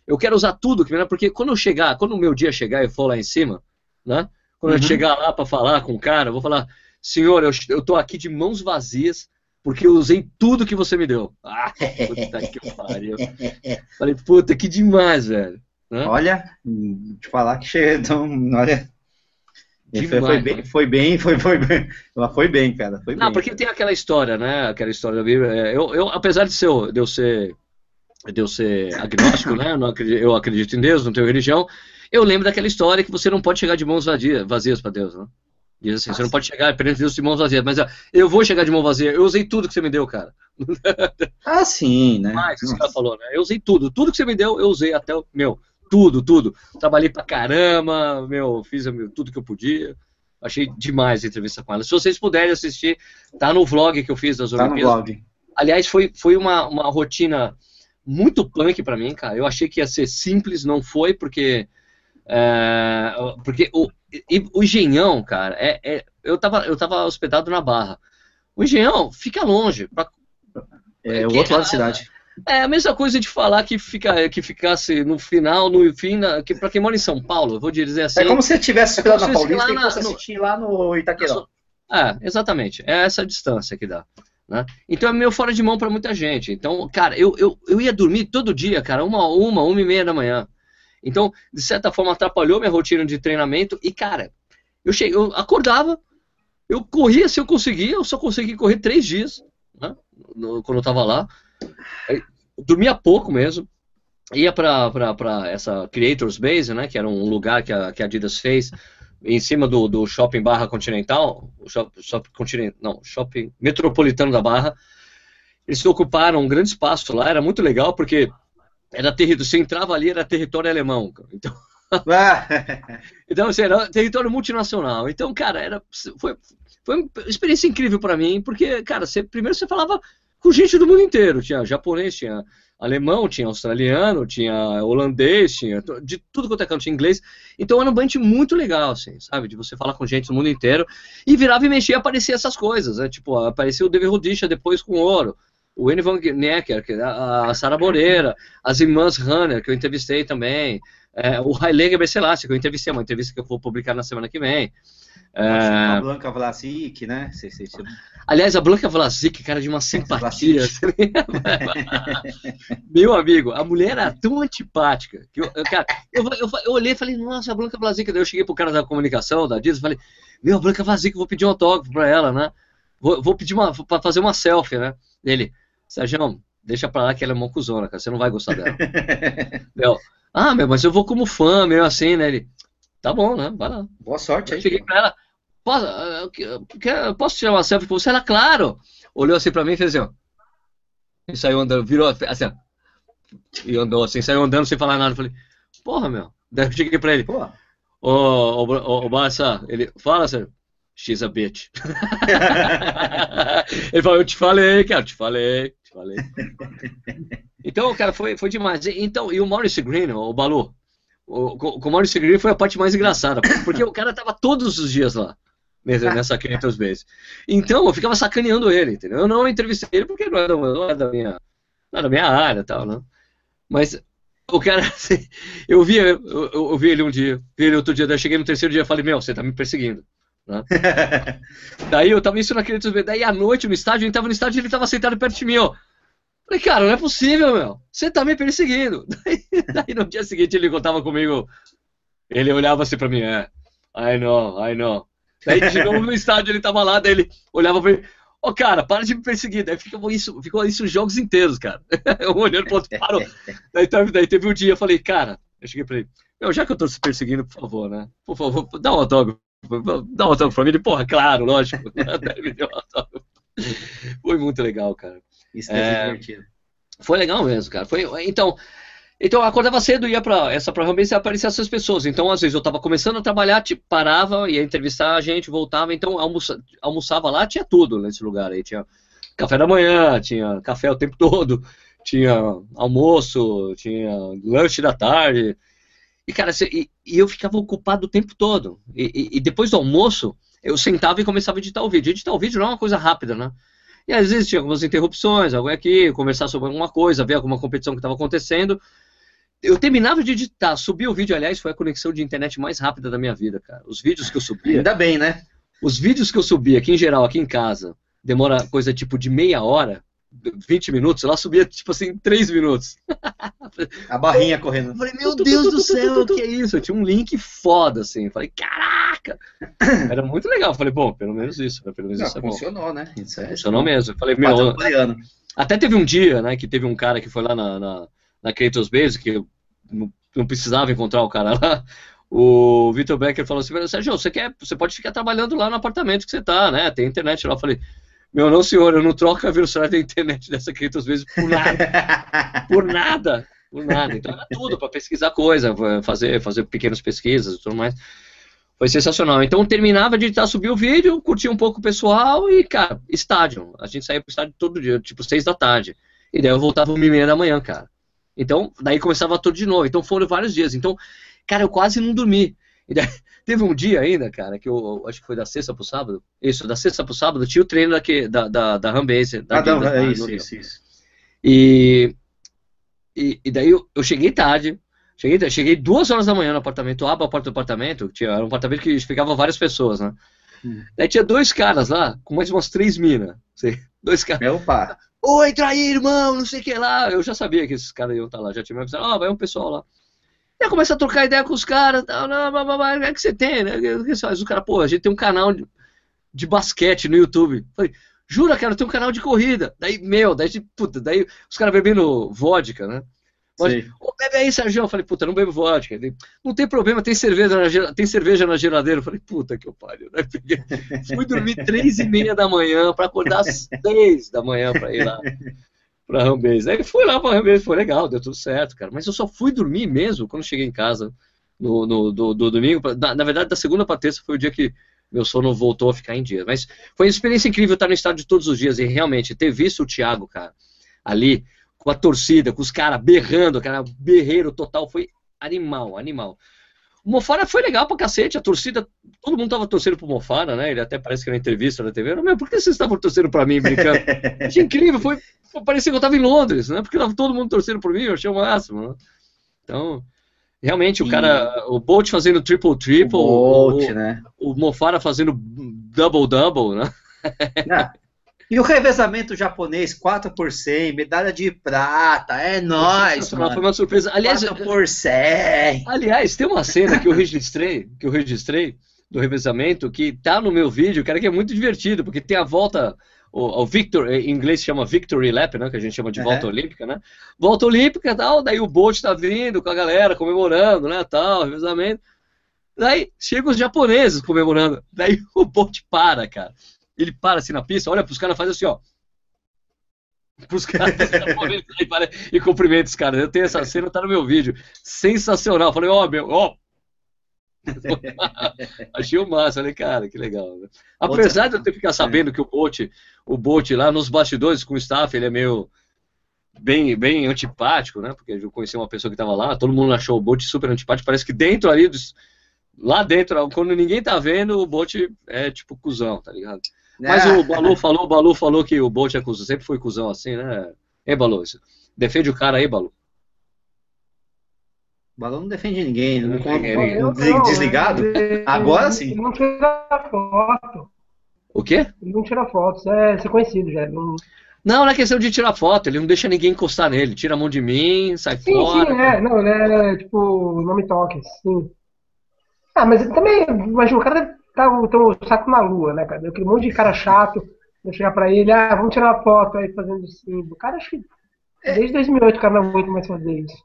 eu quero usar tudo, que- porque quando eu chegar, quando o meu dia chegar e eu for lá em cima, né? Quando eu Uhum. chegar lá para falar com o cara, eu vou falar, senhor, eu, eu tô aqui de mãos vazias, porque eu usei tudo que você me deu. Ah, puta que pariu. Falei, puta, que demais, velho. Né? Olha, te falar que chega, então, olha. Foi, Demais, foi bem, foi bem, foi, foi bem. Ela foi bem, cara. Foi Não, bem. porque tem aquela história, né? Aquela história da Bíblia. é, Eu, eu apesar de, ser, eu- de eu ser de eu ser agnóstico, né? eu acredito- eu acredito em Deus, não tenho religião. Eu lembro daquela história que você não pode chegar de mãos vazias, vazias para Deus, né? Diz assim, você não pode chegar perante Deus de mãos vazias, mas eu vou chegar de mão vazia. Eu usei tudo que você me deu, cara. Ah, sim, né? Mais, isso que ela falou, né? Eu usei tudo, tudo que você me deu, eu usei até o meu, tudo, tudo. Trabalhei pra caramba, meu, fiz meu, tudo que eu podia. Achei demais a entrevista com ela. Se vocês puderem assistir, tá no vlog que eu fiz das Tá no Olimpíadas. blog. Aliás, foi, foi uma, uma rotina muito punk pra mim, cara. Eu achei que ia ser simples, não foi, porque. É, porque o, o Engenhão, cara, é, é- eu, tava, eu tava hospedado na Barra. O Engenhão fica longe. pra- É o outro lado da cidade. é a mesma coisa de falar que, fica, que ficasse no final, no fim, na, que, pra quem mora em São Paulo, eu vou dizer assim. É como se tivesse hospedado como na Paulista lá e fosse no- lá no Itaquerão. É, exatamente. É essa distância que dá. Né? Então é meio fora de mão pra muita gente. Então, cara, eu, eu, eu ia dormir todo dia, cara, uma, uma, uma e meia da manhã. Então, de certa forma, atrapalhou minha rotina de treinamento. E, cara, eu, cheguei, eu acordava, eu corria se eu conseguia, eu só consegui correr três dias, né? no- quando eu tava lá. Eu dormia pouco mesmo. Ia pra, pra, pra essa Creators Base, né? Que era um lugar que a, que a Adidas fez em cima do, do shopping Barra Continental, shopping, shopping não, shopping metropolitano da Barra. Eles ocuparam um grande espaço lá, era muito legal porque era território, você entrava ali era território alemão, cara. então, então assim, era território multinacional. Então, cara, era foi, foi uma experiência incrível para mim, porque, cara, você, primeiro você falava com gente do mundo inteiro, tinha japonês, tinha alemão, tinha australiano, tinha holandês, tinha de tudo quanto é canto, tinha inglês. Então era um ambiente muito legal, assim, sabe? De você falar com gente do mundo inteiro. E virava e mexia, aparecia essas coisas, né? Tipo, apareceu o David Rudisha depois com ouro, o Annie Van Necker, que- a, a Sara Moreira, as irmãs Runner, que eu entrevistei também, é, o Haile Besselassie, que eu entrevistei, uma entrevista que eu vou publicar na semana que vem. É, a Blanca Vlasic, né? Sei, sei, sei. aliás, a Blanca Vlasic, cara, de uma simpatia. Meu amigo, a mulher era tão antipática que eu, eu, cara, eu, eu, eu olhei e falei, nossa, a Blanca Vlasic. Daí eu cheguei pro cara da comunicação, da Disney, e falei, meu, a Blanca Vlasic, eu vou pedir um autógrafo pra ela, né? Vou, vou pedir uma, pra fazer uma selfie, né? Dele, Sérgio, deixa pra lá que ela é uma cuzona, cara, você não vai gostar dela. meu, ah, meu, mas eu vou como fã, meio assim, né? Ele, tá bom, né? Vai lá. Boa sorte aí. Eu cheguei pra ela, posso, eu posso tirar uma selfie com você? Ela, claro! Olhou assim pra mim e fez assim, ó. E saiu andando, virou assim, ó. E andou assim, saiu andando sem falar nada. Eu falei, porra, meu. Daí eu cheguei pra ele, Pô, ô, ô, ô, ô Barça, ele, fala, sério. She's a bitch. ele falou, eu te falei, cara, te falei, te falei. Então, cara, foi, foi demais. Então, e o Maurice Green, o Balu, o, com o Maurice Green foi a parte mais engraçada, porque o cara tava todos os dias lá, nessa, nessa 500 vezes. Então, eu ficava sacaneando ele, entendeu? Eu não entrevistei ele porque não da, não é da minha, não da minha área e tal, né? Mas o cara, assim, eu vi, eu, eu, eu vi ele um dia, vi ele outro dia, daí eu cheguei no terceiro dia e falei, meu, você tá me perseguindo. Né? daí eu tava isso naquele daí à noite no estádio, ele tava no estádio e ele tava sentado perto de mim, ó. Falei, cara, não é possível, meu. Você tá me perseguindo. Daí, daí no dia seguinte ele contava comigo, ele olhava assim pra mim, é, I know, I know. Daí novo no estádio ele tava lá, daí ele olhava pra mim, ô cara, para de me perseguir. Daí ficou isso, ficou isso os jogos inteiros, cara. Eu olhando pro outro, parou. Daí, daí teve um dia, eu falei, cara, eu cheguei pra ele, meu, já que eu tô se perseguindo, por favor, né? Por favor, dá um autógrafo. Dá um autógrafo pra mim. Ele, porra, claro, lógico. Deu um autógrafo. Foi muito legal, cara. isso deve É. divertido. Foi legal mesmo, cara. Foi, então, então eu acordava cedo, ia pra essa pra Rambis e aparecia essas pessoas. Então, às vezes, eu tava começando a trabalhar, tipo, parava, ia entrevistar a gente, voltava. Então, almoça, almoçava lá, tinha tudo nesse lugar aí. Tinha café da manhã, tinha café o tempo todo, tinha almoço, tinha lanche da tarde. E, cara, e, e eu ficava ocupado o tempo todo. E, e- depois do almoço, eu sentava e começava a editar o vídeo. Editar o vídeo não é uma coisa rápida, né? E às vezes tinha algumas interrupções, algo aqui, conversar sobre alguma coisa, ver alguma competição que estava acontecendo. Eu terminava de editar, subir o vídeo, aliás, foi a conexão de internet mais rápida da minha vida, cara. Os vídeos que eu subia, Ainda bem, né? os vídeos que eu subia aqui em geral, aqui em casa, demora coisa tipo de meia hora, 20 minutos, lá subia tipo assim, 3 minutos. A barrinha correndo. Eu falei, meu Deus do céu, o que é isso? Eu tinha um link foda, assim. Eu falei, caraca! Era muito legal. Eu falei, bom, pelo menos isso, né? pelo menos Não, isso é bom. funcionou, né? Isso é Funcionou mesmo. Eu falei, meu, até teve um dia, né, que teve um cara que foi lá na, na, na Kratos Base, que eu não, não precisava encontrar o cara lá. O Vitor Becker falou assim, Sérgio, você, quer, você pode ficar trabalhando lá no apartamento que você tá, né? Tem internet lá. Eu falei, meu, não senhor, eu não troco a velocidade da internet dessa Kratos Base por nada. por nada. Por nada. Então era tudo para pesquisar coisa, fazer, fazer pequenas pesquisas e tudo mais. Foi sensacional. Então terminava de editar, subir o vídeo, curtia um pouco o pessoal e, cara, estádio. A gente saía pro estádio todo dia, tipo seis da tarde. E daí eu voltava uma e meia da manhã, cara. Então, daí começava tudo de novo. Então foram vários dias. Então, cara, eu quase não dormi. Teve um dia ainda, cara, que eu acho que foi da sexta pro sábado. Isso, da sexta pro sábado, tinha o treino daqui, da, da, da Rambase. Ah, não, da, é da- isso, isso, isso. e, e, e daí eu, eu cheguei tarde, cheguei, cheguei duas horas da manhã no apartamento, abro a porta do apartamento, tinha, era um apartamento que ficava várias pessoas, né? Hum. Daí tinha dois caras lá, com mais umas três minas, dois caras. Meu pá. Oi, traí, irmão, não sei o que lá. Eu já sabia que esses caras iam estar lá, já tinha me avisado, ó, vai um pessoal lá. E aí começa a trocar ideia com os caras, tal, não, blá, blá, blá, o que é que você tem, né? Faz? O cara, pô, a gente tem um canal de, de basquete no YouTube. Falei, jura, cara, tem um canal de corrida. Daí, meu, daí, puta, daí os caras bebendo vodka, né? Ô, bebe aí, Sérgio. Eu falei, puta, não bebo vodka. Ele, não tem problema, tem cerveja na, gela- tem cerveja na geladeira. Eu falei, puta que eu pariu. Né? Peguei- Fui dormir três e meia da manhã pra acordar às seis da manhã pra ir lá pra Rambase. Aí fui lá pra Rambase, foi legal, deu tudo certo, cara. Mas eu só fui dormir mesmo quando cheguei em casa no, no do, do domingo. Na, na verdade, da segunda pra terça foi o dia que meu sono voltou a ficar em dia. Mas foi uma experiência incrível estar no estádio todos os dias e realmente ter visto o Thiago, cara, ali com a torcida, com os caras berrando, cara, berreiro total, foi animal, animal. O Mofara foi legal pra cacete, a torcida, todo mundo tava torcendo pro Mofara, né? Ele até parece que na entrevista na TV, meu, por que vocês estavam torcendo pra mim, brincando? Achei incrível, foi, foi- parecia que eu tava em Londres, né? Porque tava todo mundo torcendo por mim, eu achei o máximo, né? Então, realmente, o E- cara, o Bolt fazendo triple-triple, O o, né? o Mofara fazendo double-double, né? Ah, E o revezamento japonês, 4 por 100, medalha de prata, é nóis, Sensacional, Foi mano. uma surpresa. Aliás, 4 por 100. Aliás, tem uma cena que eu registrei, que eu registrei do revezamento, que tá no meu vídeo, cara, que é muito divertido, porque tem a volta, o, o Victor, em inglês chama Victory Lap, né? Que a gente chama de volta Uhum. olímpica, né? Volta olímpica e tal, daí o Bolt tá vindo com a galera, comemorando, né? Tal, revezamento. Daí chegam os japoneses comemorando. Daí o Bolt para, cara. Ele para assim na pista, olha pros caras e faz assim, ó. Pros caras japoneses e para- e cumprimenta os caras. Eu tenho essa cena, tá no meu vídeo. Sensacional. Falei, ó, meu, ó. Achei o máximo, falei, cara, que legal. né? Apesar de eu ter que ficar sabendo que o Bolt, o Bolt lá nos bastidores com o staff, ele é meio bem, bem antipático, né? Porque eu conheci uma pessoa que estava lá, todo mundo achou o Bolt super antipático, parece que dentro ali dos, lá dentro, quando ninguém tá vendo, o Bolt é tipo cuzão, tá ligado? Mas Ah, o Balu falou, o Balu falou que o Bolt é cuzão, sempre foi cuzão assim, né? Hein, Balu? Isso- Defende o cara aí, Balu. O balão não defende ninguém, não não, desligado. ele- Agora sim. Ele não tira foto. O quê? Ele não tira foto. Isso é, é conhecido já. Não... Não, não é questão de tirar foto, ele não deixa ninguém encostar nele, tira a mão de mim, sai Sim, fora. sim, é. Não, ele é tipo, não me toque, sim. Ah, mas ele também, imagina, o cara deve tá o teu saco na lua, né, cara? Aquele monte de cara chato, eu chegar pra ele, ah, vamos tirar uma foto aí fazendo símbolo. Cara, acho que desde 2008 o cara não aguenta mais fazer isso.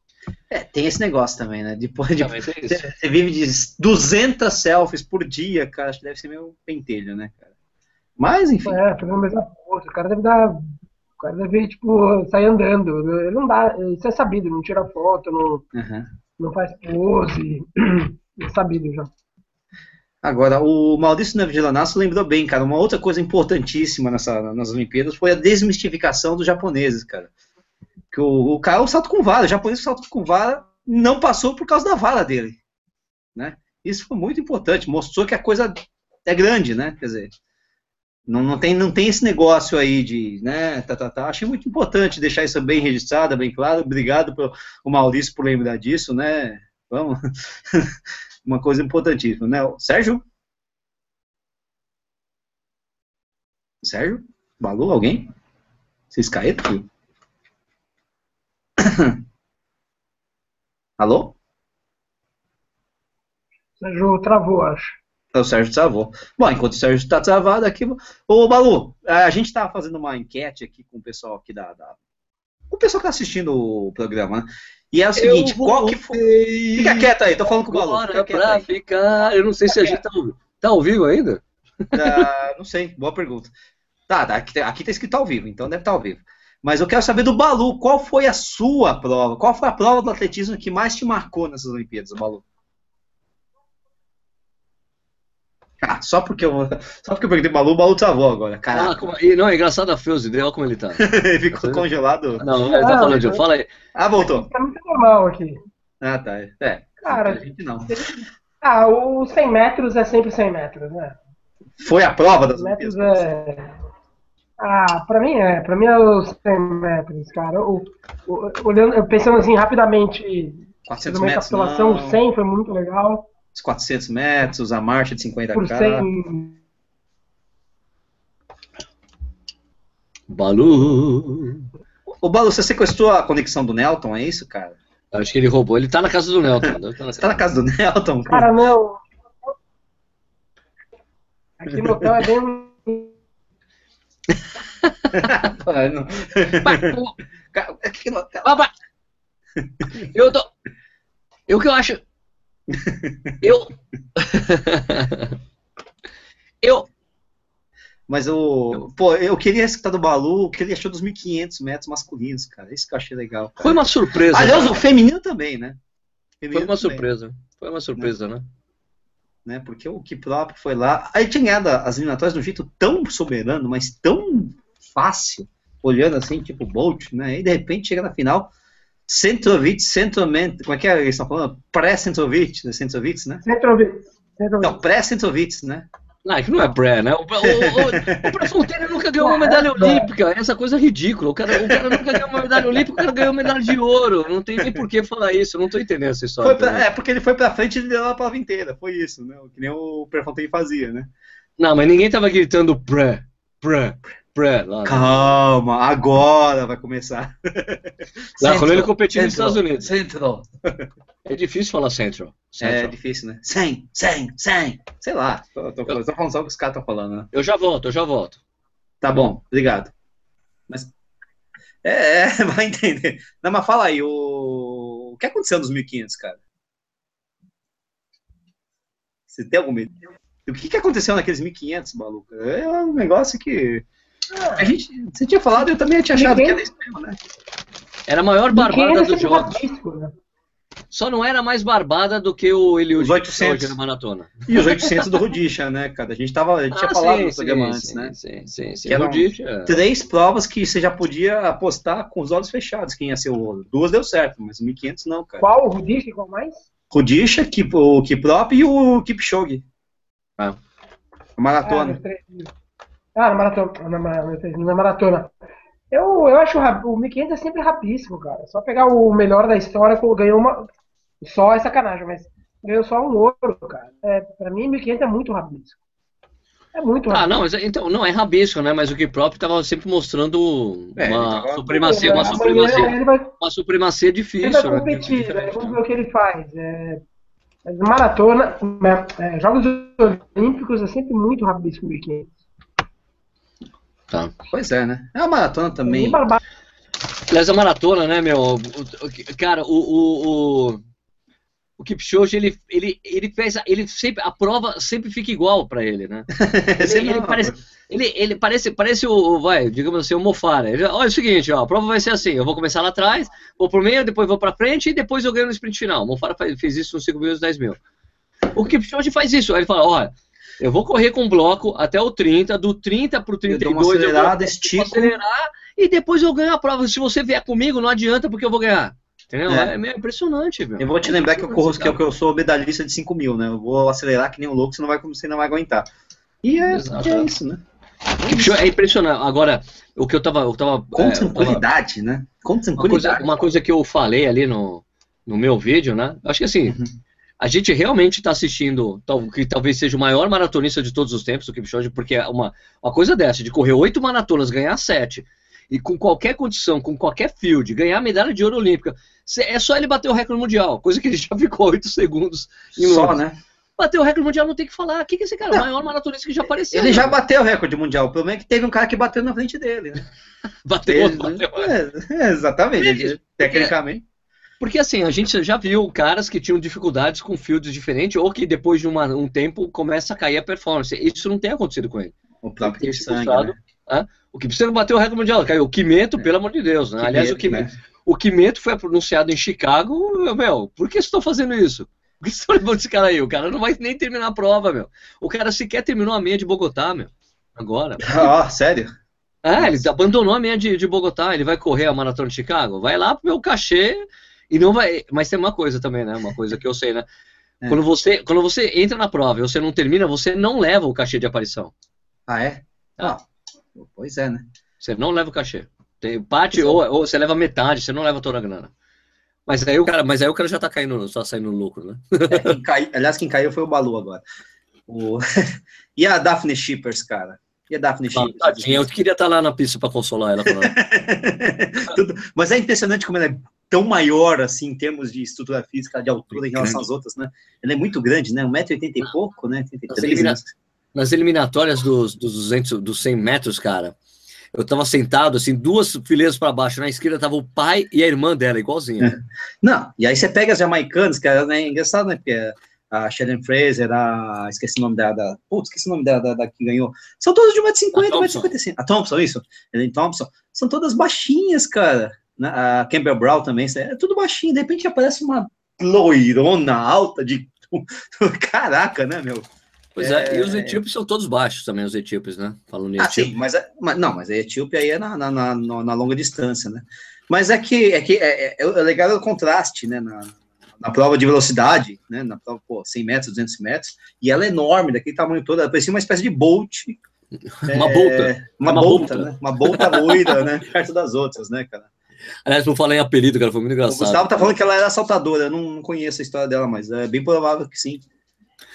É, tem esse negócio também, né? Depois de. Também tem isso. Você vive de 200 selfies por dia, cara. Acho que deve ser meio pentelho, né, cara? Mas, enfim. É, fazendo a mesma coisa. O cara deve dar. O cara deve, tipo, sair andando. Ele não dá. Isso é sabido, não tira foto, não, Aham. não faz pose. É sabido já. Agora, o Maurício Nevgilanasso lembrou bem, cara. Uma outra coisa importantíssima nessa, nas Olimpíadas foi a desmistificação dos japoneses, cara. Que o, o cara, salto com vara, o japonês salto com vara não passou por causa da vara dele, né? Isso foi muito importante, mostrou que a coisa é grande, né? Quer dizer, não, não, tem, não tem esse negócio aí de, né, tá, tá, tá. Achei muito importante deixar isso bem registrado, bem claro. Obrigado pro o Maurício por lembrar disso, né? Vamos. Uma coisa importantíssima, né? Sérgio? Sérgio? Balu, alguém? Vocês caíram? filho? Alô? Sérgio travou, acho. O Sérgio travou. Bom, enquanto o Sérgio está travado aqui. Ô, Balu, a gente estava fazendo uma enquete aqui com o pessoal aqui da. da... O pessoal que está assistindo o programa, né? E é o seguinte, qual que foi. Fica quieto aí, tô falando com o Balu. Fica pra aí. ficar. Eu não sei se a gente tá, ao- tá ao vivo ainda. Ah, não sei, boa pergunta. Tá, tá, aqui, tá- aqui tá escrito ao vivo, então deve estar ao vivo. Mas eu quero saber do Balu, qual foi a sua prova? Qual foi a prova do atletismo que mais te marcou nessas Olimpíadas, Balu? Ah, só porque eu, só porque eu perguntei o Balu, o Balu travou agora. Ah, Caraca, como- e não, é engraçado a Feuze dele, olha como ele tá. ele ficou congelado. Não, ele tá Ah, falando de. eu- Fala aí. Ah, voltou. Tá normal aqui. Ah, tá. É. Cara, a gente não. Ah, os 100 metros é sempre 100 metros, né? Foi a prova das 100 metros é. Ah, pra mim é. Pra mim é os 100 metros, cara. O, o- olhando, eu pensando assim rapidamente, 400 fazendo uma metros, recapitulação, o não. 100 foi muito legal. Os 400 metros, a marcha de 50k. Por 100. Balu. Ô, Balu, você sequestrou a conexão do Nelton, é isso, cara? Acho que ele roubou. Ele tá na casa do Nelton. deve tá na Você tá na casa do Nelton? Cara, não. Aqui no hotel é bem. Não. Cara. Eu tô. Eu que eu acho. Eu. Eu. Mas o. Pô, eu queria escutar do Balu o que ele achou dos 1.500 metros masculinos, cara. Isso que eu achei legal. cara. Foi uma surpresa. Aliás, o feminino também, né? Foi Feminino uma também, surpresa. Foi uma surpresa, né? Né? Porque o que próprio foi lá. Aí tinha ganhado as eliminatórias de um jeito tão soberano, mas tão fácil, olhando assim, tipo Bolt, né? E de repente chega na final. Centrovic, Centromente, como é que é? Eles estão falando? Pré-Centrovic, né? Centrovic, né? Centrovic. Centrovic. Não, pré-Centrovic, né? Não, é que não é pré, né? O, o, o, o nunca ganhou uma medalha olímpica. Essa coisa é ridícula. O cara, o cara nunca ganhou uma medalha olímpica, o cara ganhou medalha de ouro. Não tem nem por que falar isso. Eu não tô entendendo essa história. Foi pra- é, porque ele foi pra frente e liderou a prova inteira. Foi isso, né? Que nem o Perfontaine fazia, né? Não, mas ninguém tava gritando pré, pré, pré. Lá, Calma, agora vai começar. lá quando ele competiu nos Estados Unidos. Central. É difícil falar Central. É Central. difícil, né? 100, 100, 100. Sei lá. Tô, tô, falando- tô falando só o que os caras estão falando, né? Eu já volto, eu já volto. Tá bom, obrigado. Mas. É, é vai entender. Não, mas fala aí, o, o que aconteceu nos 1500, cara? Você tem algum medo? O que, que aconteceu naqueles 1500, maluco? É um negócio que. A gente, você tinha falado, eu também tinha achado que era isso mesmo, né? Era a maior barbada dos jogos. né? Só não era mais barbada do que o Eliud Os 800. hoje na maratona. E os 800 do Rudisha, né, cara? A gente, tava, a gente tinha Ah, falado sim, no programa antes, sim, né? Sim, sim, sim. Que eram Rudisha. Três provas que você já podia apostar com os olhos fechados quem ia ser o ouro. Duas deu certo, mas o 1500 não, cara. Qual o Rudish? Qual mais? Rudisha, Kip- o Kiprop e o Kipchoge. Ah. A Ah, Ah, na maratona. Na, mil, na maratona. Eu, eu acho o o 1500 é sempre rapíssimo, cara. Só pegar o melhor da história, ganhou uma. Só é sacanagem, mas ganhou só um ouro, cara. É, pra mim, 1500 é muito rapíssimo. É muito Ah, rápido. não, mas, então, não é rabisco, né? Mas o que próprio tava sempre mostrando É, ele uma supremacia, uma supremacia, ele vai, uma supremacia ele difícil, vai né? competir, né? vamos ver o que ele faz. É, maratona, é, Jogos Olímpicos é sempre muito rapidíssimo 1500. Tá. Pois é, né? É uma maratona também. Aliás, a maratona, né, meu? o- o- cara, o, o, o, o Kipchoge, ele, ele, ele fez. a- Ele sempre, a prova sempre fica igual pra ele, né? Sempre ele uma- parece- Ele, ele parece, parece o, vai, digamos assim, o Mofara. Ele, olha é o seguinte, ó, a prova vai ser assim, eu vou começar lá atrás, vou pro meio, depois vou pra frente e depois eu ganho no sprint final. O Mofara faz- fez isso nos 5 mil e nos 10 mil. O Kipchoge faz isso, aí ele fala, olha, eu vou correr com bloco até o 30, do 30 pro Eu 32 dou uma eu vou- acelerada, vou estico. acelerar e depois eu ganho a prova. Se você vier comigo, não adianta porque eu vou ganhar. Entendeu? É. É, meio impressionante, meu. Eu vou te lembrar que eu corro, que eu, que eu sou medalhista de 5 mil, né? Eu vou acelerar que nem um louco, você não vai, você não vai aguentar. E é, é isso, né? Kipchoge é impressionante. Agora, o que eu tava. Eu tava Com é, eu tava- tranquilidade, né? Com Uma coisa, tranquilidade. uma coisa que eu falei ali no, no meu vídeo, né? Acho que assim, Uhum. A gente realmente está assistindo, tal, que talvez seja o maior maratonista de todos os tempos, o Kipchoge, porque é uma, uma coisa dessa, de correr oito maratonas, ganhar sete, e com qualquer condição, com qualquer field, ganhar a medalha de ouro olímpica, é só ele bater o recorde mundial, coisa que ele já ficou oito segundos em Só, Londres. né? Bateu o recorde mundial, não tem que falar. O que, que esse cara? é Não. O maior maratonista que já apareceu. Ele né? já bateu o recorde mundial. O problema é que teve um cara que bateu na frente dele, né? bateu, Ele- bateu. é, é, exatamente. Ele- tecnicamente. Porque assim, a gente já viu caras que tinham dificuldades com fields diferentes ou que depois de uma- um tempo começa a cair a performance. Isso não tem acontecido com ele. O próprio Tem se Kipsang, mostrado. né? O que precisa bateu o recorde mundial, caiu. O Quimeto, pelo amor de Deus. Né? Aliás, o Kimeto, Quimeto, o Quimeto foi pronunciado em Chicago. Meu, por que estão fazendo isso? Por que estão levando esse cara aí? O cara não vai nem terminar a prova, meu. O cara sequer terminou a meia de Bogotá, meu. Agora. Ah, sério? É, ele abandonou a meia de, de Bogotá, ele vai correr a maratona de Chicago, vai lá pro meu cachê e não vai. Mas tem uma coisa também, né? Uma coisa que eu sei, né? É. Quando, você, quando você entra na prova e você não termina, você não leva o cachê de aparição. Ah, é? Ah. Ah, pois é, né? Você não leva o cachê. Tem parte, ou, ou você leva metade, você não leva toda a grana. Mas aí o cara, mas aí o cara já tá caindo, só saindo no lucro, né? É, quem cai- aliás, quem caiu foi o Balu agora. O- e a Daphne Shippers, cara? E a Daphne Shippers? Tadinha, eu queria estar lá na pista pra consolar ela. Mas é impressionante como ela é tão maior, assim, em termos de estrutura física, de altura em relação Grande. às outras, né? Ela é muito grande, né? 1,80m e pouco, né? 83, elimina- né? Nas eliminatórias dos, dos 200, dos 100 metros, cara, eu tava sentado, assim, duas fileiras pra baixo. Na esquerda tava o pai e a irmã dela, igualzinha. né? Não, e aí você pega as jamaicanas, que é né, engraçado, né? Porque a Sharon Fraser, a. Esqueci o nome dela. Da, putz, esqueci o nome dela da, da que ganhou. São todas de 1,50m, A Thompson. 1,55m. A Thompson, isso? Ellen Thompson. São todas baixinhas, cara. A Campbell Brown também. É tudo baixinho. De repente aparece uma loirona alta de. Caraca, né, meu? Pois é, É. e os etíopes são todos baixos também, os etíopes, né? Falando em Ah, etíope. sim, mas, é- mas- não, mas a Etíope aí é na, na, na, na- na longa distância, né? Mas é que é, que é, é, é legal o contraste, né? Na, na prova de velocidade, né? Na prova, pô, 100 metros, 200 metros, e ela é enorme, daquele tamanho todo, ela parecia uma espécie de Bolt. Uma é, bolta. Uma, Uma bolta, bolta. né? Uma bolta loira, né? Perto das outras, né, cara? Aliás, não falei em apelido, cara, foi muito O engraçado. Gustavo tá falando que ela era assaltadora, eu não, não conheço a história dela, mas é bem provável que sim.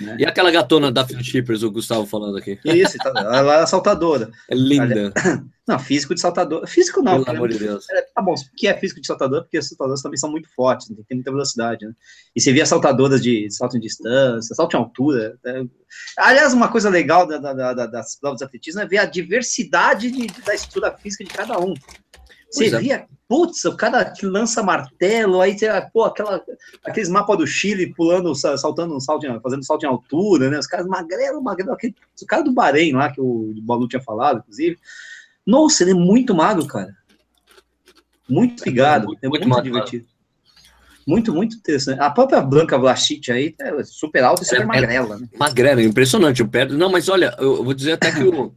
Né? E aquela gatona da Shippers, o Gustavo falando aqui. Isso, tá, ela é saltadora. É linda. Não, físico de saltador. Físico não. Pelo cara. amor de Deus. É, tá bom, o que é físico de saltador? Porque os saltadores também são muito fortes, né? tem muita velocidade, né? E você via saltadoras de salto em distância, salto em altura. né? Aliás, uma coisa legal da- da- da- das provas de atletismo é ver a diversidade de- da estrutura física de cada um. Você é. via, putz, o cara que lança martelo, aí você, pô, aquela, aqueles mapas do Chile pulando, sa- saltando um salto, fazendo salto em altura, né? Os caras magrelo, magrelo, aquele, o cara do Bahrein lá, que o Balu tinha falado, inclusive. Nossa, ele é muito magro, cara. Muito pigado, muito- é muito muito, magro. divertido. Muito, muito interessante. A própria Blanca Vlasic aí é super alta e super É- é- magrela, né? Magrela, impressionante. O pé. Não, mas olha, eu vou dizer até que o,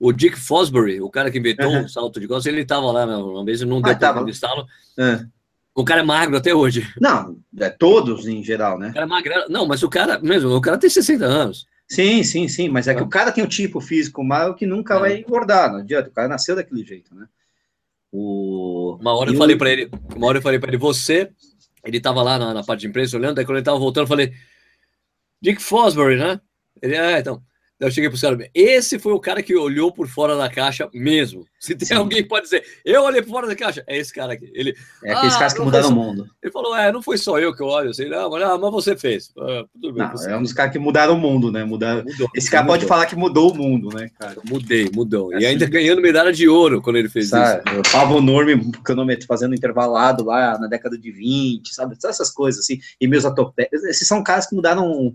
o Dick Fosbury, o cara que inventou Uhum. o salto de costas, ele estava lá uma vez, não deu Ah, para entrevistá-lo. É. O cara é magro até hoje. Não, é todos em geral, né? O cara é magrelo. Não, mas o cara, mesmo, o cara tem 60 anos. Sim, sim, sim, mas é que É. o cara tem o tipo físico magro que nunca É. vai engordar, não adianta, o cara nasceu daquele jeito, né? O... Uma hora eu E falei o- para ele, uma hora eu falei para ele, você, ele tava lá na, na parte de imprensa olhando, daí quando ele tava voltando, eu falei, Dick Fosbury, né? Ele, é, então. Eu cheguei pro cara, esse foi o cara que olhou por fora da caixa mesmo. Se tem Sim. alguém que pode dizer, eu olhei por fora da caixa, é esse cara aqui. Ele, É aqueles Ah, caras que mudaram o mundo. ele falou, é, não foi só eu que eu olho, assim, não, mas, ah, mas você fez. Ah, tudo bem, Não, você é um dos caras que mudaram o mundo, né? Mudaram... mudou. Esse cara pode mudou. falar que mudou o mundo, né, cara? Mudei, mudou. E Assim. ainda ganhando medalha de ouro quando ele fez isso. Sabe? O Pablo Norme cronômetro fazendo intervalado lá na década de 20, sabe? Todas essas coisas, assim. E meus atopés. Esses são caras que mudaram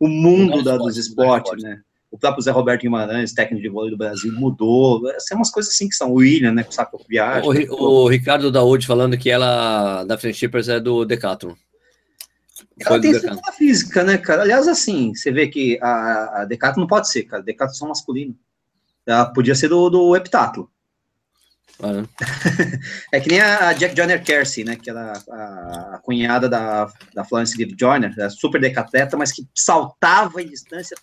o mundo da, dos esporte, o esportes, né? O próprio Zé Roberto Guimarães, técnico de vôlei do Brasil, mudou. São umas coisas assim que são. O William, né? Com saco viagem. O, Ri- o Ricardo Daoud falando que ela, da Friendshippers, é do Decathlon. Ela Foi tem Decathlon. estrutura física, né, cara? Aliás, assim, você vê que a, a Decathlon não pode ser, cara. Decathlon só masculino. Ela podia ser do, do heptatlo. Ah? É que nem a Jack Joyner Kersey, né? Que era a, a cunhada da, da Florence Gibb Joyner, era super decatleta, mas que saltava em distância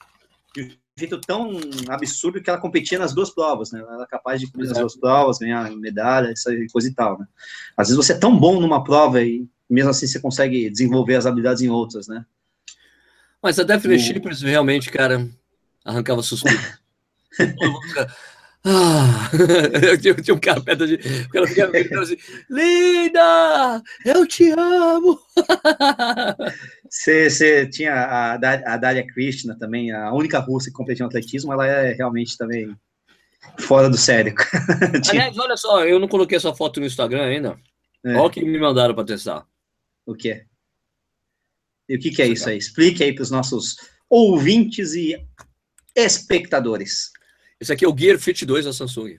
jeito tão absurdo que ela competia nas duas provas, né? Ela era capaz de cumprir as Exato. duas provas, ganhar medalha, essa coisa e tal, né? Às vezes você é tão bom numa prova e mesmo assim você consegue desenvolver as habilidades em outras, né? Mas a Daphne O- Shippers realmente, cara, arrancava suspiro. ah, eu tinha, tinha um cara perto de. O cara ficava gritando assim: Linda! Eu te amo! Você, você tinha a, a Dália Krishna também, a única russa que competiu no atletismo, ela é realmente também fora do sério. Aliás, olha só, eu não coloquei essa foto no Instagram ainda. É. Olha o que me mandaram para testar. O que é? E o que, que é isso aí? Explique aí para os nossos ouvintes e espectadores. Esse aqui é o Gear Fit 2 da Samsung.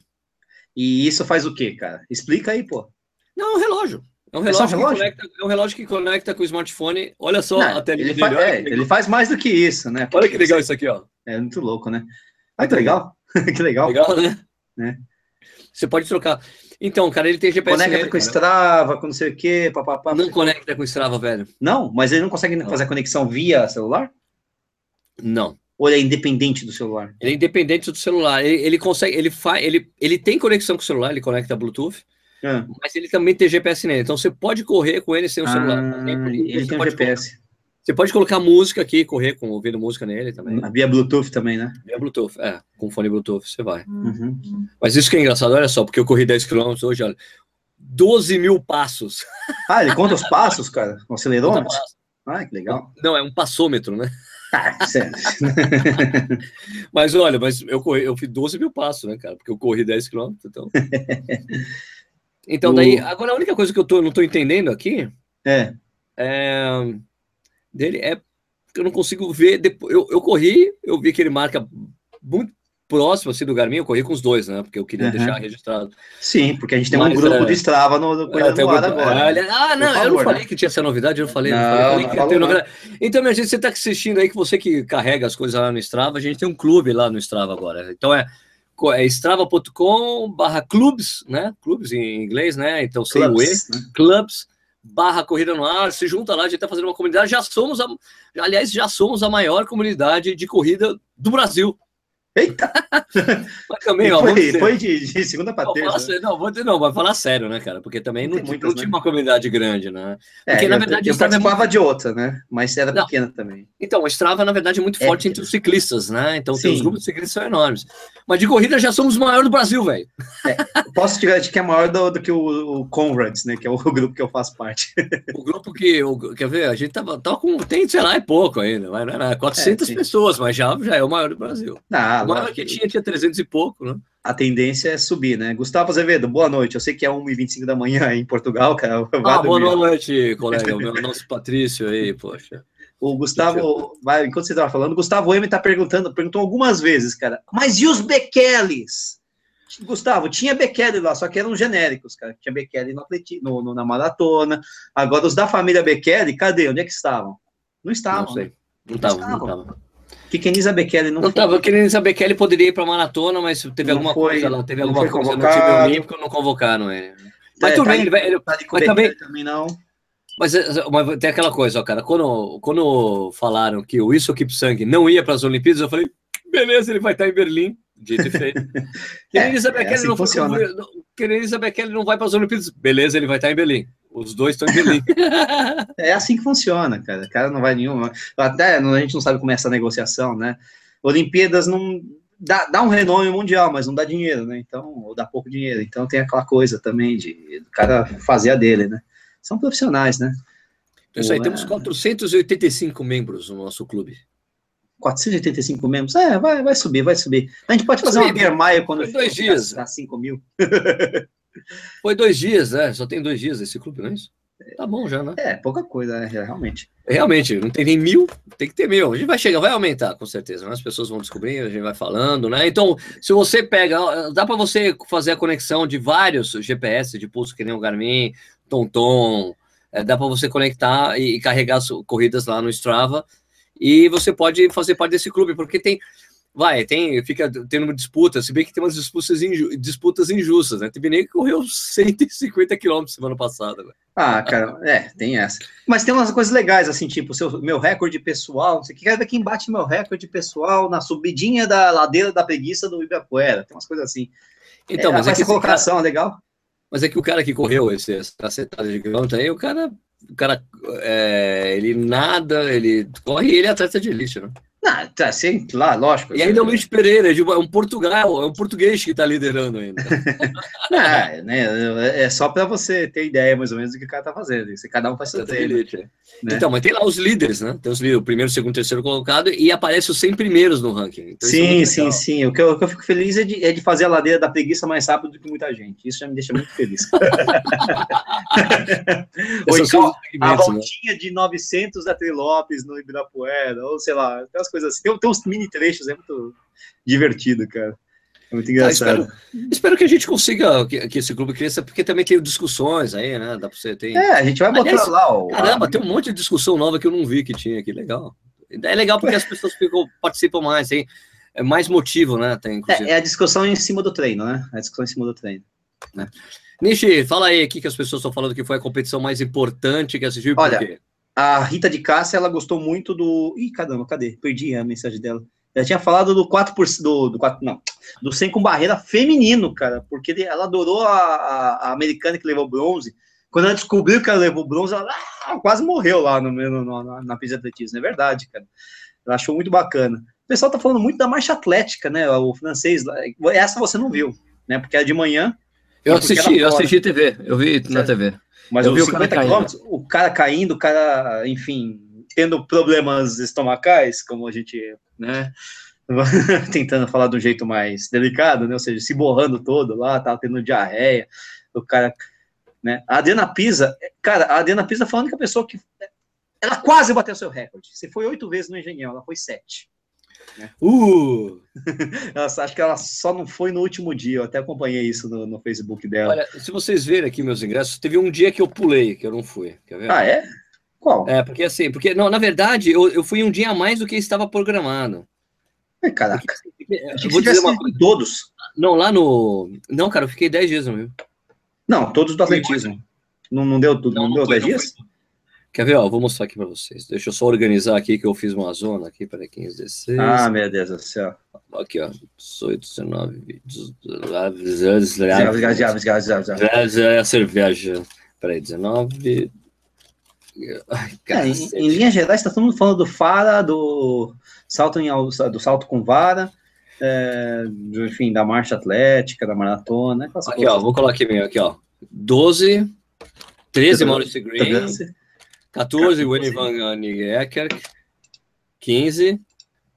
E isso faz o quê, cara? Explica aí, pô. Não, é um relógio. É um É relógio, um relógio? Que conecta, é um relógio que conecta com o smartphone. Olha só Não, a telinha ele, fa- é, ele faz mais do que isso, né? Olha que legal isso aqui, ó. É muito louco, né? Ah, que legal. que legal. Legal, né? Né? Você pode trocar. Então, cara, ele tem GPS Conecta nele, com cara. Strava, com não sei o quê, papapá. Não conecta com o Strava, velho. Não, mas ele não consegue Não. fazer conexão via celular? Não. Ou ele é independente do celular? Ele é independente do celular. Ele, ele consegue, ele faz, ele, ele tem conexão com o celular, ele conecta Bluetooth, Ah, mas ele também tem GPS nele. Então você pode correr com ele sem o celular. Ah, ele você tem um pode GPS. colocar- você pode colocar música aqui, correr com ouvindo música nele também. Via Bluetooth também, né? É Bluetooth, é, com fone Bluetooth você vai. Uhum. Mas isso que é engraçado, olha só, porque eu corri 10 km hoje, olha, 12 mil passos. Ah, ele conta os passos, cara? O acelerômetro? Ah, que legal. Não, é um passômetro, né? Sério. Mas olha, mas eu corri, eu fiz 12 mil passos, né, cara? Porque eu corri 10 km, então. Então, daí, O- agora a única coisa que eu tô, não tô entendendo aqui É. é, dele é que eu não consigo ver. Depois, eu, eu corri, eu vi que ele marca muito próximo assim do Garmin, eu corri com os dois, né? Porque eu queria Uhum. deixar registrado. Sim, porque a gente tem Mas, um grupo é, de Strava no, no É, Corrida no Ar agora. Ah, ele- ah, não, Por eu favor, não falei né? que tinha essa novidade, eu não falei. Não, falei, não. Então, minha gente, você está assistindo aí que você que carrega as coisas lá no Strava, a gente tem um clube lá no Strava agora. Então é, é strava.com barra clubes, né? Clubes em inglês, né? Então sem o E, Clubs, né? clubs barra corrida no ar, se junta lá, a gente está fazendo uma comunidade, já somos a, aliás, já somos a maior comunidade de corrida do Brasil. Eita! Mas também, ó, foi, dizer- foi de, de segunda para terça. sério, não, vou dizer, não, vai falar sério, né, cara? Porque também Não não, tem não muitas, tinha né? uma comunidade grande, né? É, Porque, na eu- verdade, eu, é participava de outra, né? Mas era Não. pequena também. Então, o Strava, na verdade, é muito É. forte entre os ciclistas, né? Então, os grupos de ciclistas são enormes. Mas de corrida já somos o maior do Brasil, velho. Posso te garantir que é maior do, do que o, o Conrads, né? Que é o grupo que eu faço parte. O grupo que, o- quer ver, a gente tava, tava com, tem, sei lá, é pouco ainda, mas não é nada, 400 É, pessoas, mas já, já é o maior do Brasil. Ah, lógico, que tinha, tinha 300 e pouco, né? a tendência é subir, né? Gustavo Azevedo, boa noite. Eu sei que é 1h25 da manhã aí em Portugal, cara. Ah, boa noite, colega, o meu nosso Patrício aí, poxa. O Gustavo, vai, enquanto você estava falando, o Gustavo M tá perguntando, perguntou algumas vezes, cara. Mas e os Bekeles? Gustavo, tinha Bekele lá, só que eram genéricos, cara. Tinha Bekele no, atleti- no, na maratona. Agora, os da família Bekele, cadê? Onde é que estavam? Não estavam. Não né? sei. Não tava, não estavam. Que Kenisa Bekele não, Não foi. tava querendo saber que ele poderia ir pra maratona, mas teve Não alguma foi- coisa lá, teve alguma coisa no convocado. time olímpico, não convocaram ele. Mas É, tudo tá bem, ele vai, ele- Tá mas também- também não. Mas, é, mas tem aquela coisa, ó, cara. Quando, quando falaram que o Wilson Kipsang não ia para as Olimpíadas, eu falei, beleza, ele vai estar em Berlim. Dito e feito. Kenenisa é assim não que funciona. foi- não- vai para as Olimpíadas. Beleza, ele vai estar em Berlim. Os dois estão em Berlim. É assim que funciona, cara. O cara não vai nenhuma. Até a gente não sabe como é essa negociação, né? Olimpíadas não dá, dá um renome mundial, mas não dá dinheiro, né? Então, ou dá pouco dinheiro. Então tem aquela coisa também de do cara fazer a dele, né? São profissionais, né? Então, isso aí, temos é. 485 membros no nosso clube. 485 membros. É, vai, vai subir, vai subir. A gente pode fazer Subir. uma mile quando Foi dois dias. a 5 mil. Foi dois dias, né? Só tem dois dias esse clube, não é isso? Tá bom já, né? É, pouca coisa, né? Realmente. Realmente, não tem nem mil, tem que ter mil. A gente vai chegar, vai aumentar, com certeza. né? As pessoas vão descobrir, a gente vai falando, né? Então, se você pega, dá para você fazer a conexão de vários GPS de pulso, que nem o Garmin, TomTom, é, dá para você conectar e, e carregar as corridas lá no Strava. E você pode fazer parte desse clube, porque tem. Vai, tem, fica tendo disputa, se bem que tem umas disputas, inju- disputas injustas, né? Teve nem que correu 150 quilômetros semana passada, né? Ah, cara, é, tem essa. Mas tem umas coisas legais, assim, tipo, seu, meu recorde pessoal, não sei o que, quero ver quem bate meu recorde pessoal na subidinha da ladeira da preguiça do Ibirapuera, tem umas coisas assim. Então, é, mas é que essa esse cara- colocação, legal? Mas é que o cara que correu esse, essa cacetada de quilômetros aí, o cara, o cara é, ele nada, ele corre ele é atleta de elite, né? Não, tá, sim, lá, lógico. E ainda é o Luiz Pereira, é é um Portugal, é um português que tá liderando ainda. É, né, é só para você ter ideia, mais ou menos, do que o cara tá fazendo. Isso, cada um faz seu é. né? Então, mas tem lá os líderes, né? Tem os líderes, o primeiro, segundo, terceiro colocado, e aparece os 100 primeiros no ranking. Então, isso é sim, sim, sim. O que, eu, o que eu fico feliz é de, é de fazer a ladeira da preguiça mais rápido do que muita gente. Isso já me deixa muito feliz. Ou então, a né? voltinha de 900 da Trilopes no Ibirapuera, ou sei lá, tem umas coisas assim. Tem, tem uns mini trechos, é muito divertido, cara. É muito engraçado. espero, espero que a gente consiga que, que esse clube cresça, porque também tem discussões aí, né? Dá pra você ter. é, a gente vai botar Aliás, lá o. Caramba, tem um monte de discussão nova que eu não vi que tinha aqui, legal. É legal porque as pessoas ficam, participam mais, tem é mais motivo, né? Tem. É, é a discussão em cima do treino, né? A discussão em cima do treino. Nishi, fala aí aqui que as pessoas estão falando que foi a competição mais importante que assistiu. e por Olha, quê? A Rita de Cássia, ela gostou muito do. Ih, caramba, cadê? Perdi a mensagem dela. Ela tinha falado do 4%, do, do 4, não, do 100 com barreira feminino, cara, porque ela adorou a, a, a americana que levou bronze. Quando ela descobriu que ela levou bronze, ela ah, quase morreu lá no, no, no- na, na pista de atletismo. É verdade, cara. Ela achou muito bacana. O pessoal tá falando muito da marcha atlética, né? O francês, essa você não viu, né? Porque era de manhã, Eu assisti, eu assisti TV, eu vi na. TV. Mas Eu vi os o cara 50 caindo. quilômetros, o cara caindo, o cara, enfim, tendo problemas estomacais, como a gente, né, tentando falar de um jeito mais delicado, né, ou seja, se borrando todo lá, tava tendo diarreia, o cara, né, a Adriana Pisa, cara, a Adriana Pisa foi a única pessoa que, ela quase bateu seu recorde, você foi oito vezes no Engenhão, ela foi sete, Uh! ela, acho que ela só não foi no último dia, eu até acompanhei isso no, no Facebook dela. Olha, se vocês verem aqui meus ingressos, teve um dia que eu pulei, que eu não fui. Quer ver? ah, é? Qual? É, porque assim, porque, não, na verdade, eu, eu fui um dia a mais do que estava programado. Ai, caraca, Porque, eu eu vou dizer uma coisa. todos. Não, lá no. Não, cara, eu fiquei 10 dias no Rio. Não, todos do atletismo. Não, não deu tudo, não, deu fui, 10 não dias? fui. Quer ver? Ó, vou mostrar aqui para vocês. Deixa eu só organizar aqui que eu fiz uma zona aqui. Peraí, 15, 16. Ah, meu Deus do céu. Aqui, ó. 18, 19, 20. É a cerveja. Peraí, 19. Ai, é, em, em linhas gerais, está todo mundo falando do Fara, do salto, em, do salto com vara, é, enfim, da marcha atlética, da maratona. Aqui, ó, vou colocar aqui meio, aqui, ó. 12, 13, Maurice Green, 14, Winnie Van Niekerk, 15,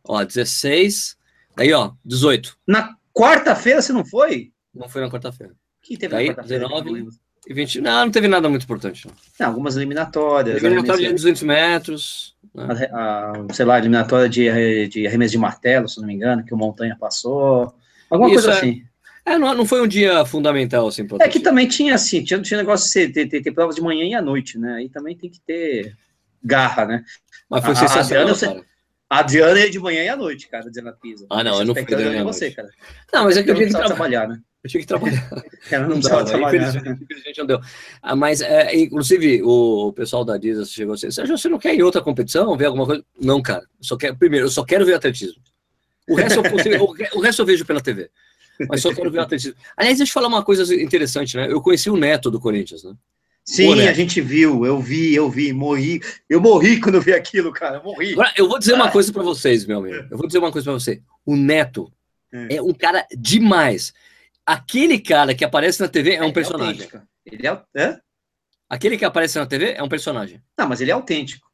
ó, 16, aí, ó, 18. Na quarta-feira você não foi? Não foi na quarta-feira. Que teve aí, 19 e 20. Não, não teve nada muito importante. Não. Não, algumas eliminatórias. Eliminatória de 200 metros. Né? A, a, sei lá, eliminatória de, de arremesso de martelo, se não me engano, que o Montanha passou. Alguma Isso coisa é... assim. É, não, não foi um dia fundamental, assim, É que também tinha, assim, tinha, tinha negócio de ser, ter, ter, ter, provas de manhã e à noite, né? Aí também tem que ter garra, né? Mas foi a, sensacional, a Adriana, a Adriana é de manhã e à noite, cara, Adriana Pisa. Ah, não, eu não fui de você, cara. Não, mas é que eu, eu tinha que trabalhar, né? Eu tinha que trabalhar. Ela não, não precisava trabalhar. Infelizmente, infelizmente não deu. Ah, mas, é, inclusive, o pessoal da Adidas chegou assim, Sérgio, você não quer ir em outra competição, ver alguma coisa? Não, cara. Eu só quero, primeiro, eu só quero ver atletismo. O resto, eu o, resto eu vejo pela TV. Mas só quero ver atletismo. Aliás, deixa eu falar uma coisa interessante, né? Eu conheci o Neto do Corinthians, né? Sim, a gente viu, eu vi, eu vi, morri. Eu morri quando eu vi aquilo, cara, eu morri. Agora, eu vou dizer uma coisa para vocês, meu amigo. Eu vou dizer uma coisa para você. O Neto é. é um cara demais aquele cara que aparece na TV é um é personagem. Ele é, é? Aquele que aparece na TV é um personagem. Não, mas ele é autêntico.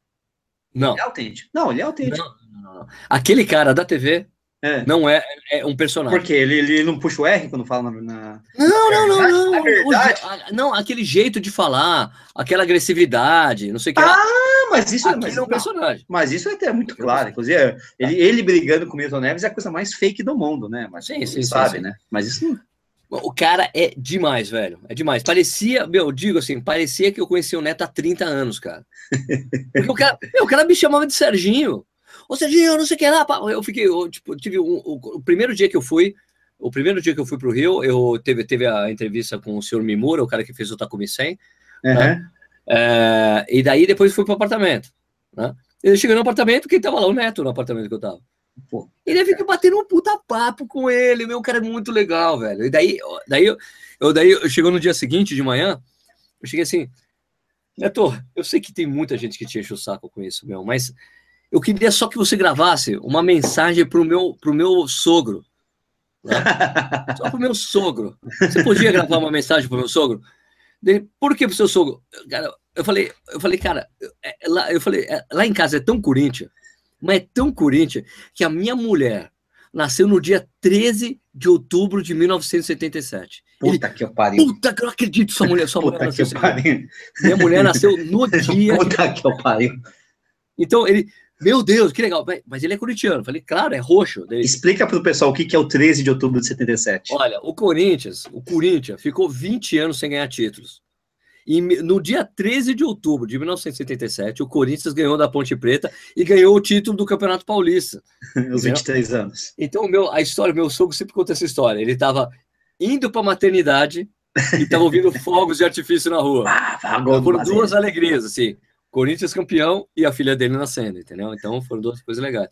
Não. Ele é autêntico. Não, ele é autêntico. Não, não, não, Aquele cara da TV é. não é, é um personagem. Por quê? Ele, ele não puxa o R quando fala na. Não, não, não, não. Na verdade. O, não, aquele jeito de falar, aquela agressividade, não sei o que. Ah, mas isso é, mas, é um personagem. Mas isso é até muito claro. Inclusive, ele, ele brigando com o Milton Neves é a coisa mais fake do mundo, né? Mas sim, sim, sabe, sim, né? Mas isso não. O cara é demais, velho. É demais. Parecia, meu, digo assim, parecia que eu conhecia o Neto há 30 anos, cara. Porque o cara, meu, o cara me chamava de Serginho. Ô, Serginho, não sei o que lá. Eu fiquei, eu, tipo, tive um, o, o, primeiro dia que eu fui, o primeiro dia que eu fui pro Rio, eu teve, teve a entrevista com o senhor Mimura, o cara que fez o Takumi 100. Uhum. Né? É, e daí depois fui pro apartamento. Né? Eu cheguei no apartamento, quem tava lá? O Neto no apartamento que eu tava. Pô, ele fica batendo um puta papo com ele, meu cara é muito legal, velho. E daí, daí, eu, eu, daí eu chegou no dia seguinte de manhã, eu cheguei assim, Neto, eu sei que tem muita gente que te enche o saco com isso, meu, mas eu queria só que você gravasse uma mensagem pro meu, pro meu sogro. Né? Só pro meu sogro. Você podia gravar uma mensagem pro meu sogro? Por que pro seu sogro? Cara, eu falei, eu falei, cara, é, lá, eu falei, é, lá em casa é tão Corinthians mas é tão Corinthians que a minha mulher nasceu no dia 13 de outubro de 1977. Puta Ele, que eu pariu. Puta que eu acredito sua mulher, sua Puta mulher que eu pariu. Minha mulher nasceu no dia. Puta que eu pariu. Então ele, meu Deus, que legal. Mas ele é corintiano. Falei, claro, é roxo. Explica para o pessoal o que é o 13 de outubro de 77. Olha, o Corinthians, o Corinthians ficou 20 anos sem ganhar títulos. E no dia 13 de outubro de 1977, o Corinthians ganhou da Ponte Preta e ganhou o título do Campeonato Paulista. Os 23 anos. Então, meu, a história, meu sogro sempre conta essa história. Ele estava indo para a maternidade e estava ouvindo fogos de artifício na rua. Ah, foram duas alegrias, assim. Corinthians campeão e a filha dele nascendo, entendeu? Então foram duas coisas legais.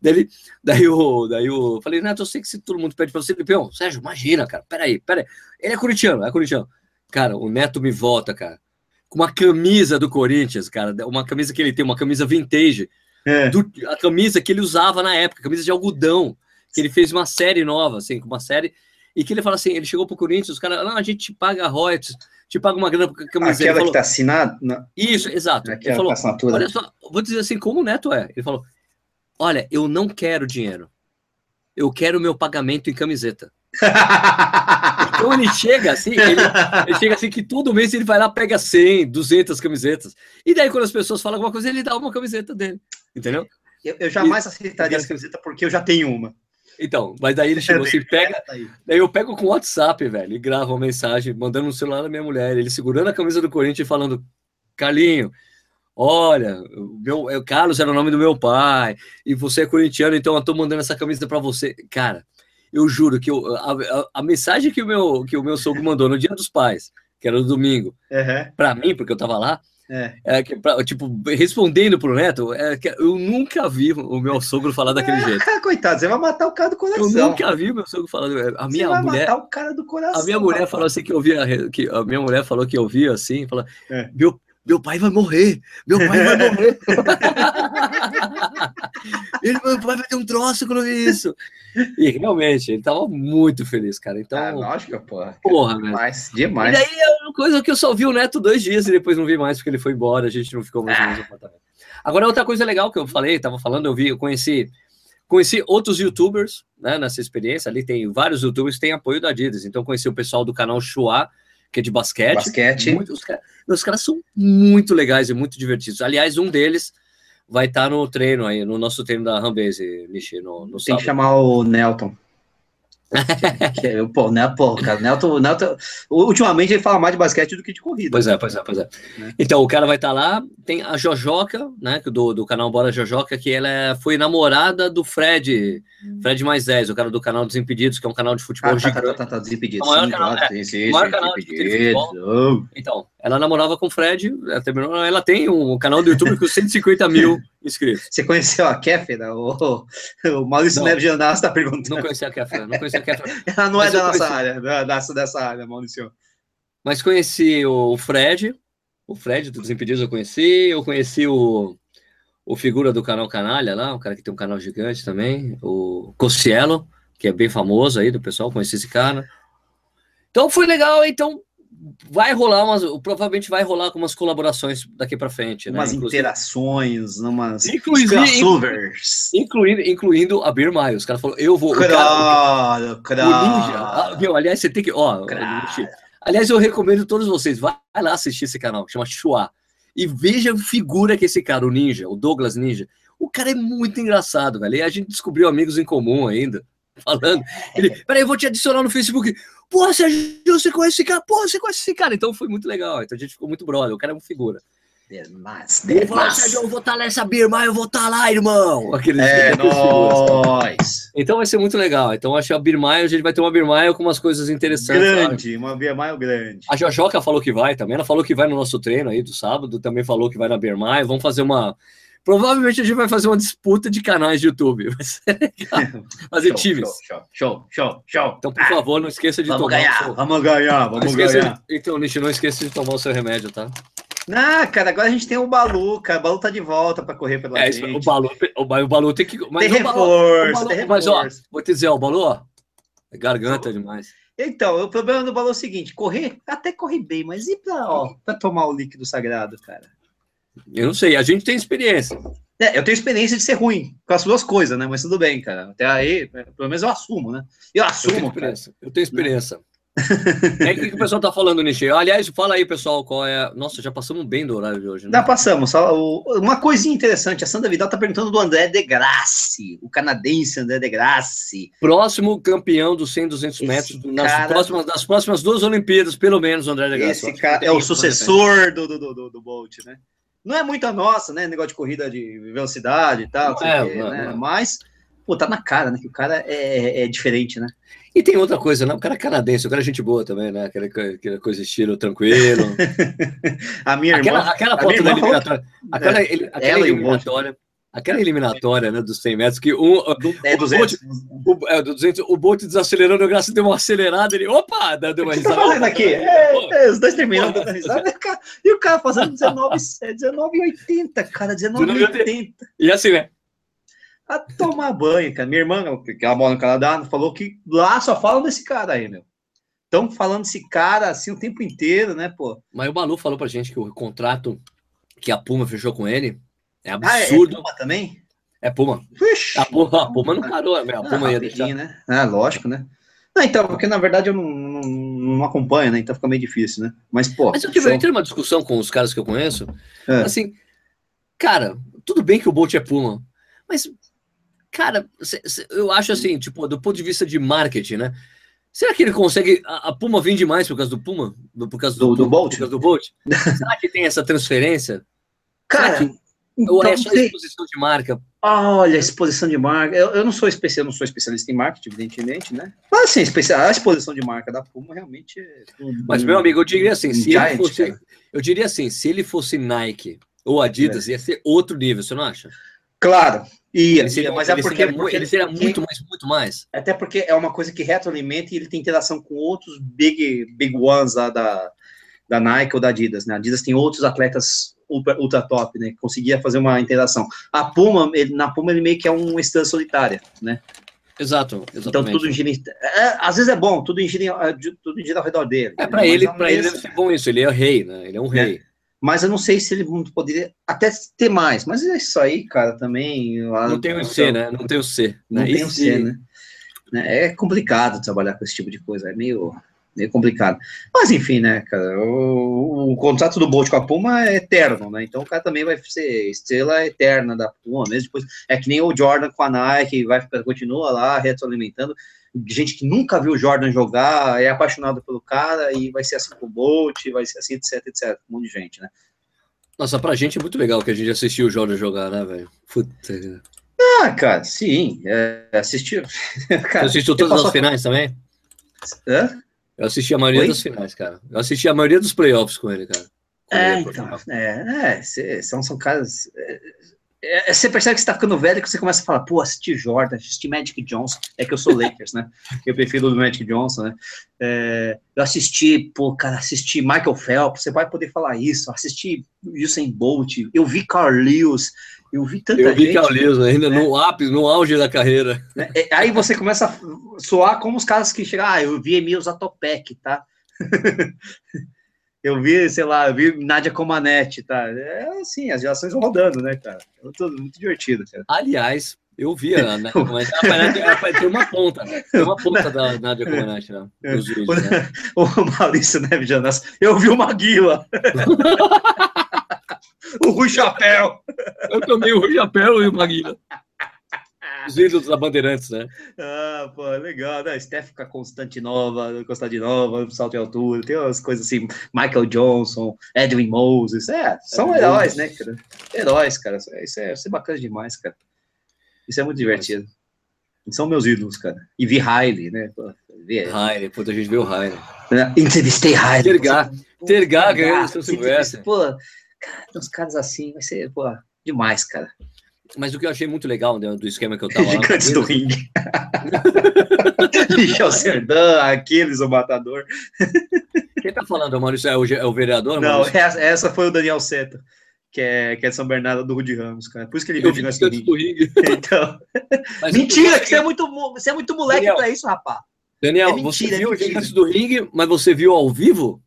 Daí, daí eu, daí eu falei, Neto, eu sei que se todo mundo pede para você, campeão, Sérgio, imagina, cara, peraí, peraí. Ele é corintiano, é corintiano. Cara, o Neto me volta, cara. Com uma camisa do Corinthians, cara. Uma camisa que ele tem, uma camisa vintage. É. Do, a camisa que ele usava na época, camisa de algodão. Que ele fez uma série nova, assim, uma série. E que ele fala assim: ele chegou pro Corinthians, os caras, não, a gente te paga royalties, te paga uma grana por camisa. Aquela falou, que tá assinada? Isso, exato. Aquela ele falou, assinatura. Olha só, vou dizer assim, como o Neto é. Ele falou: olha, eu não quero dinheiro. Eu quero meu pagamento em camiseta. então ele chega assim, ele, ele, chega assim que todo mês ele vai lá, pega 100, 200 camisetas. E daí quando as pessoas falam alguma coisa, ele dá uma camiseta dele, entendeu? Eu, eu jamais e, aceitaria essa camiseta porque eu já tenho uma. Então, mas daí ele chegou assim, pega. Daí eu pego com o WhatsApp, velho, e gravo uma mensagem, mandando no celular da minha mulher, ele segurando a camisa do Corinthians e falando: Carlinho, olha, o meu, o Carlos era o nome do meu pai, e você é corintiano, então eu tô mandando essa camisa para você. Cara, eu juro que eu, a, a, a, mensagem que o, meu, que o meu sogro mandou no dia dos pais, que era no domingo, uhum. para mim, porque eu tava lá, É. É, que, pra- tipo, respondendo pro neto, é, que eu nunca vi o meu sogro falar daquele jeito. Ah, coitado, você vai matar o cara do Eu coração. nunca vi o meu sogro falando. A Você minha vai mulher, matar o cara do coração. a minha mulher rapaz. falou assim que eu via, que a minha mulher falou que eu via assim, falou, É. meu, meu pai vai morrer, meu pai vai morrer. ele, meu pai vai ter um troço quando ver isso. E realmente, ele tava muito feliz, cara. Então, Ah, lógico, porra. porra, velho. Demais, E demais. daí é uma coisa que eu só vi o Neto dois dias e depois não vi mais, porque ele foi embora, a gente não ficou mais no mesmo apartamento. Agora, outra coisa legal que eu falei, tava falando, eu vi, eu conheci, conheci outros youtubers, né, nessa experiência, ali tem vários youtubers que têm apoio da Adidas, então conheci o pessoal do canal Chua, que é de basquete. Basquete. Muito- os, caras, os caras são muito legais e muito divertidos. Aliás, um deles vai estar no treino aí, no nosso treino da Rambase, Nishi, no, no Tem sábado. que chamar o Nelton. é- pô, né, pô, cara, o Nelton, Nelton, ultimamente ele fala mais de basquete do que de corrida. Pois é, pois é, pois é. Né? Então, o cara vai estar lá, tem a Jojoca, né, do, do canal Bora Jojoca, que ela é- foi namorada do Fred, Fred mais 10, o cara do canal Desimpedidos, que é um canal de futebol Ah, tá, tá, gigante. tá, tá, tá, desimpedido. O maior sim, canal- claro, é, sim, sim, o maior sim, canal de desimpedidos. Oh. Então, ela namorava com o Fred, ela, terminou, ela tem um canal do YouTube com 150 mil inscritos. Você conheceu a Kéfera? O, o Maurício. Neves Janás está perguntando. Não conhecia a Kefra, não conhecia a Kefra. Ela não Mas é da nossa conheci. área, da, dessa, dessa área, Maurício. Mas conheci o Fred, o Fred do Desimpedidos eu conheci, eu conheci o, o figura do canal Canalha lá, o cara que tem um canal gigante também, o Cossielo, que é bem famoso aí do pessoal, conheci esse cara. Então foi legal, então vai rolar umas, provavelmente vai rolar com umas colaborações daqui para frente, né? Umas Inclusive- interações, umas Inclusive- crossovers. incluindo, incluindo a Beer Miles. Os caras falaram, eu vou. o cara- Claro, O claro. Ninja. ah, meu, aliás, você tem que. Ó, Claro. aliás, eu recomendo a todos vocês. Vai lá assistir esse canal, chama Chua. E veja a figura que esse cara, o Ninja, o Douglas Ninja. O cara é muito engraçado, velho. E a gente descobriu amigos em comum ainda. Falando. Ele, peraí, eu vou te adicionar no Facebook. Porra, Sérgio, você conhece esse cara? Porra, você conhece esse cara? Então foi muito legal. Então a gente ficou muito brother. O cara é uma figura. Demais, demais. Sérgio, eu vou estar nessa Birma, eu vou estar lá, irmão. Aqueles, É nóis. Então vai ser muito legal. Então acho que a Birmaio, a gente vai ter uma Birmaio com umas coisas interessantes. sabe? Grande, uma Bia Maio grande. A Jojoca falou que vai também. Ela falou que vai no nosso treino aí do sábado. Também falou que vai na Birmaio. Vamos fazer uma. Provavelmente a gente vai fazer uma disputa de canais de YouTube. Vai ser legal. Fazer Show, times. Show, show, show, show. Então, por favor, não esqueça de Vamos tomar ganhar, seu. vamos ganhar, Não vamos esqueça ganhar. de... Então, Nishi, não esqueça de tomar o seu remédio, tá? Ah, cara, agora a gente tem o Balu, cara. O Balu tá de volta pra correr pela É, gente. o Balu, o, o Balu tem que. Mas tem o Balu, reforço, o Balu- tem mas, ó, vou te dizer, ó, o Balu, ó, é garganta demais. Então, o problema do Balu é o seguinte: correr, até corre bem, mas e pra, ó, pra tomar o líquido sagrado, cara? Eu não sei, a gente tem experiência. É, eu tenho experiência de ser ruim com as duas coisas, né? Mas tudo bem, cara. Até aí, pelo menos eu assumo, né? Eu Eu tenho assumo, cara. experiência. Eu tenho experiência. O que, que o pessoal tá falando, Nishi? Aliás, fala aí, pessoal, qual é. Nossa, já passamos bem do horário de hoje, né? Já passamos. Uma coisinha interessante: a Sandra Vidal tá perguntando do André de Grassi, o canadense André de Grassi. Próximo campeão dos 100, 200 Esse metros do- nas, cara- próximas, nas próximas duas Olimpíadas, pelo menos, André de Graça. Esse cara é o sucessor do, do, do, do Bolt, né? Não é muito a nossa, né? Negócio de corrida de velocidade e tal, não É, o quê, não, né? não. Mas, pô, tá na cara, né? Que o cara é, é diferente, né? E tem outra coisa, né? O cara é canadense, o cara é gente boa também, né? Aquela, aquela coisa estilo tranquilo. A minha aquela, irmã. aquela a foto da eliminatória. Aquela, ele- aquela Bolt. eliminatória. Aquela eliminatória, né, dos 100 metros, que um, É o 200. o, é, do 200, o Bolt desacelerando, o Graça deu uma acelerada, ele, opa, deu uma O que tá risada. fazendo aqui? É, é, os dois terminando Pô. dando risada. E o cara- fazendo 19, é 19,80, cara, 19,80. E assim, né? A tomar banho, cara. Minha irmã, que ela mora no Canadá, falou que lá só falam desse cara aí, meu. Estão falando desse cara assim o tempo inteiro, né, pô? Mas o Balu falou pra gente que o contrato que a Puma fechou com ele é Ah, é, absurdo. Puma também? É Puma. Ixi. A Puma, a Puma não parou, né? A Ah, Puma ia rapidinho, deixar. né? Ah, lógico, né? Não, então, porque na verdade eu não, não, não acompanho, né? Então fica meio difícil, né? Mas, pô. Mas eu tive, show. eu entrei numa discussão com os caras que eu conheço. É. Assim, cara, tudo bem que o Bolt é Puma, mas, cara, cê- cê- eu acho assim, tipo, do ponto de vista de marketing, né? Será que ele consegue. A, a Puma vende mais por causa do Puma? Do- Por causa do, Do- do Bolt? Por causa do Bolt? Será que tem essa transferência? Cara, Será que- Ou então, é só sei- exposição de marca? Olha, exposição de marca. Eu, eu não sou especial, não sou especialista em marketing, evidentemente, né? Mas assim, a exposição de marca da Puma realmente é Mas, meu amigo, eu diria assim, se ele giant, fosse. cara. Eu diria assim, se ele fosse Nike ou Adidas, ia ser outro nível, você não acha? Claro, ia, Ele seria, ia, mas é ele porque, seria, porque ele seria muito mais, muito mais. até porque é uma coisa que retroalimenta e ele tem interação com outros big big ones lá da, da Nike ou da Adidas, né? A Adidas tem outros atletas ultra, ultra top, né? Que conseguia fazer uma interação. A Puma, ele- na Puma ele meio que é uma estrela solitária, né? Exato, Então exatamente. tudo gira, é, às vezes é bom, tudo gira, em- tudo gira ao redor dele. É, pra Mas ele, pra ele deve ser bom isso, ele é rei, né? Ele é um rei. Mas eu não sei se ele poderia até ter mais. Mas é isso aí, cara, também. Não tem o C, né? Não tem o C. Não né? tem o C, né? Né, É complicado trabalhar com esse tipo de coisa, é meio, meio complicado. Mas enfim, né, cara, o, o contrato do Bolt com a Puma é eterno, né? Então o cara também vai ser estrela eterna da Puma, mesmo depois. É que nem o Jordan com a Nike, vai ficar- continua lá retroalimentando. Gente que nunca viu o Jordan jogar, é apaixonado pelo cara e vai ser assim com o Bolt, vai ser assim, etc, etc. Um monte de gente, né? Nossa, pra gente é muito legal que a gente assistiu o Jordan jogar, né, velho? Puta. Você Ah, cara, sim, é, assistir. cara, assistiu eu todas as finais também? Hã? Eu assisti a maioria Oi? das finais, cara. Eu assisti a maioria dos playoffs com ele, cara. Com É, ele, então, é, é, são, são caras. é, é, Você percebe que você tá ficando velho que você começa a falar, pô, assisti Jordan, assisti Magic Johnson. É que eu sou Lakers, né? Eu prefiro o Magic Johnson, né? É, eu assisti, pô, cara, assisti Michael Phelps, você vai poder falar isso. Assisti Usain Bolt, eu vi Carl Lewis, eu vi tanta Eu vi gente. é o Lewis ainda no ápice, no auge da carreira. né? É, Aí você começa a soar como os caras que chegam, ah, eu vi Emil Zatopek, tá? eu vi, sei lá, eu vi Nadia Comaneci, tá? É assim, as gerações vão rodando, né, cara? É tudo muito divertido, cara. Aliás, eu vi a Nádia Comaneci. Aparece- aparece- Tem uma ponta, né? Tem uma ponta da Nádia Comaneci, né? Nos vídeos, né? O Maurício Neves Janas, eu vi o Maguila. o Rui Chapéu. Eu também o Chapéu e o Maguila. Os ídolos da Bandeirantes, né? Ah, pô, legal, né? Steph Constantinova, Constantinova, salto em altura, tem umas coisas assim, Michael Johnson, Edwin Moses, é, são Edwin heróis, Moses. né, cara? Heróis, cara, isso é, isso é, é bacana demais, cara. Isso é muito divertido. São meus ídolos, cara. E vi Riley, né? Rainer, puta, a gente viu o Rainer. né? Entrevistei Riley. Tergar. Tergar ganhando o São se Silvestre. Pô, cara, tem uns caras assim, vai ser, pô, demais, cara. Mas o que eu achei muito legal né, do esquema que eu tava lá. Gigantes do ringue. Michel Serdan, Aquiles, o matador. Quem tá falando? É Maurício? É o, é o vereador? Não, Maurício? essa, essa foi o Daniel Seta, que é, que é de São Bernardo do Rudy Ramos, cara. Por isso que ele viu Gigantes do do ringue. Então, Mas mentira, que você é muito, você é muito moleque Daniel. pra isso, rapaz. Daniel, É mentira, você é viu o mentira. Gigantes do ringue, mas você viu ao vivo?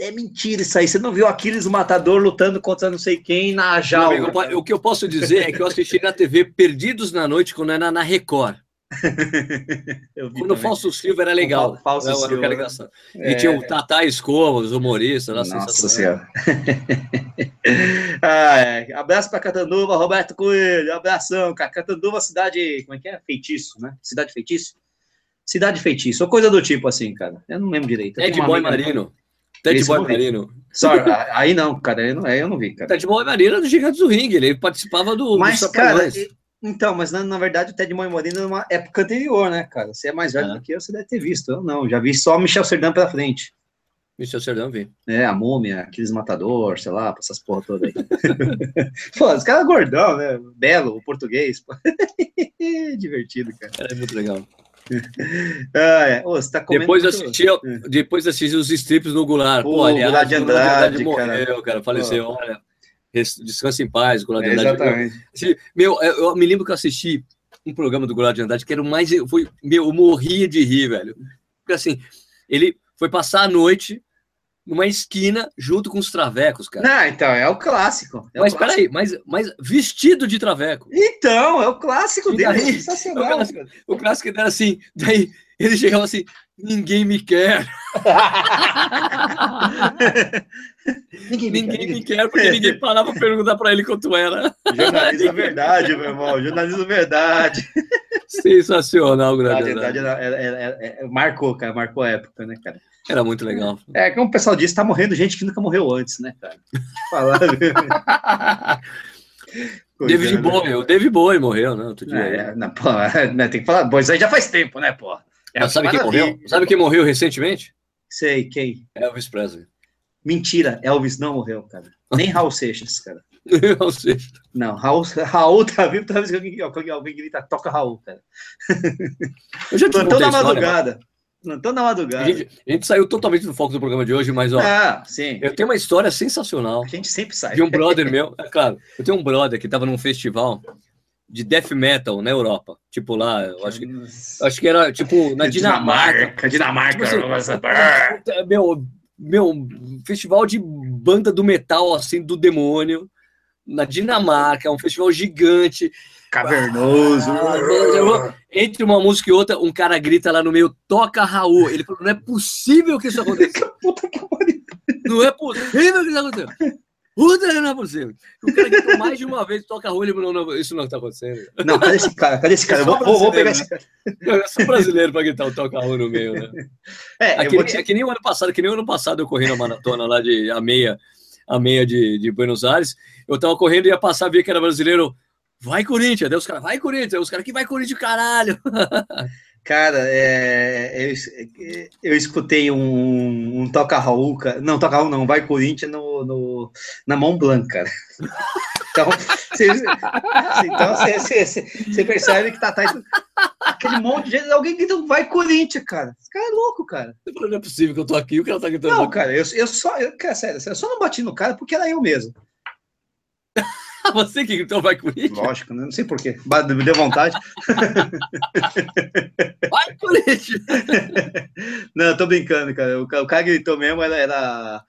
É mentira isso aí. Você não viu Aquiles, o matador, lutando contra não sei quem na jaula. amigo, o que eu posso dizer é que eu assisti na TV Perdidos na Noite, quando era na Record. Eu Quando o. Fausto Silva era legal. O Fausto Era uma Silva. ligação. É. E tinha o Tatá Escova, os humoristas. Nossa sensacional. senhora. ah, é. Abraço para Catanduva, Roberto Coelho. Abração, cara. Catanduva, cidade. Como é que é? Feitiço, né? Cidade Feitiço? Cidade Feitiço, ou coisa do tipo assim, cara. Eu não lembro direito. Tenho uma Boy Marino. Ted Esse Boy. Marino. Só, aí não, cara. Não, aí eu não vi, cara. Ted Boy Marino era do Gigantes do Ringue. Ele participava do. Mas, dos cara, e- então, mas na, na verdade o Ted Moimorino é uma época anterior, né, cara? Você é mais velho É. do que eu, você deve ter visto. Eu não, já vi só Michel Serdan pela frente. Michel Serdão vi. É, a múmia, aqueles matador, sei lá, essas porra toda aí. pô, os caras gordão, né? Belo, o português. Divertido, cara. Era muito legal. Ah, é. Ô, tá Depois eu muito- assisti, depois assisti os strips no Goulart. Pô, Pô, aliás, Goulart de o Goulart Andrade, morreu, cara. Faleceu, olha. res- Descansa em paz, Goulart de É, Andrade. exatamente. Assim, Meu, eu, eu me lembro que eu assisti um programa do Goulart de Andrade que era o mais. Foi, meu, eu morria de rir, velho. Porque assim, ele foi passar a noite numa esquina junto com os travecos, cara. Não, então, é o clássico. É o mas clássico. peraí, mas, mas vestido de traveco. Então, é o clássico E dele. daí? É sensacional. É o clássico. O clássico era assim, daí ele chegava assim, ninguém me quer, ninguém me ninguém quer, me quer, porque ninguém parava pra perguntar pra ele quanto era. Jornalismo é verdade, meu irmão. Jornalismo é verdade. Sensacional, o Na Goulart de verdade, era- era- era- era- marcou, cara. Marcou a época, né, cara? Era muito legal. É, como o pessoal disse, tá morrendo gente que nunca morreu antes, né, cara? Falar. David Bowie, o David Bowie morreu, né? Outro dia. É, não, pô, né, tem que falar, pois aí já faz tempo, né, pô? É sabe quem morreu? Sabe quem morreu recentemente? Sei, quem? Elvis Presley. Mentira, Elvis não morreu, cara. Nem Raul Seixas, cara. Ou seja, Não, Raul, Raul tá vivo, toda vez que alguém, alguém, grita, toca Raul, cara. eu já te Plantão contei a na história, Plantão na A madrugada. gente, a gente saiu totalmente do foco do programa de hoje, mas ó, Ah, sim. eu tenho uma história sensacional A gente sempre sai. de um brother meu. É claro, eu tenho um brother que tava num festival de death metal na Europa. Tipo lá, eu acho que, acho que era tipo na Dinamarca. Dinamarca. Tipo assim, meu, meu, festival de banda do metal, assim, do demônio, na Dinamarca, é um festival gigante. Cavernoso. Ah, eu- Entre uma música e outra, um cara grita lá no meio, toca Raul. Ele falou, não é possível que isso aconteça. Puta que pariu. Não é possível que isso aconteça. Puta, não é possível. O cara gritou mais de uma vez, toca Raul, ele falou, não, isso não tá acontecendo. Não, cadê esse cara? Cadê esse cara? Eu vou, vou, vou pegar esse cara. Eu sou brasileiro pra gritar o toca Raul no meio, né? É, É eu que, te... é que nem o ano passado, que nem o ano passado eu corri na maratona lá de a meia, a meia de, de Buenos Aires. Eu tava correndo e ia passar, via que era brasileiro. Vai, Corinthians! Daí os caras, vai, Corinthians! Aí os caras, que vai, Corinthians, caralho! Cara, é, eu, eu escutei um, um Toca Raul, cara. Não, Toca Raul não, vai Corinthians no, no, na Mont Blanc, cara. Então, você, então você, você, você percebe que tá, tá aquele monte de gente, alguém grita, vai Corinthians, cara. Esse cara é louco, cara. Não é possível que eu tô aqui, o cara tá gritando. Não, cara, eu, eu só, eu, cara, sério, eu só não bati no cara porque era eu mesmo. Você que gritou, vai, Corinthians! Lógico, né? não sei porquê. Me deu vontade. Vai, Corinthians! Não, eu tô brincando, cara. O, ca- o cara gritou mesmo era. era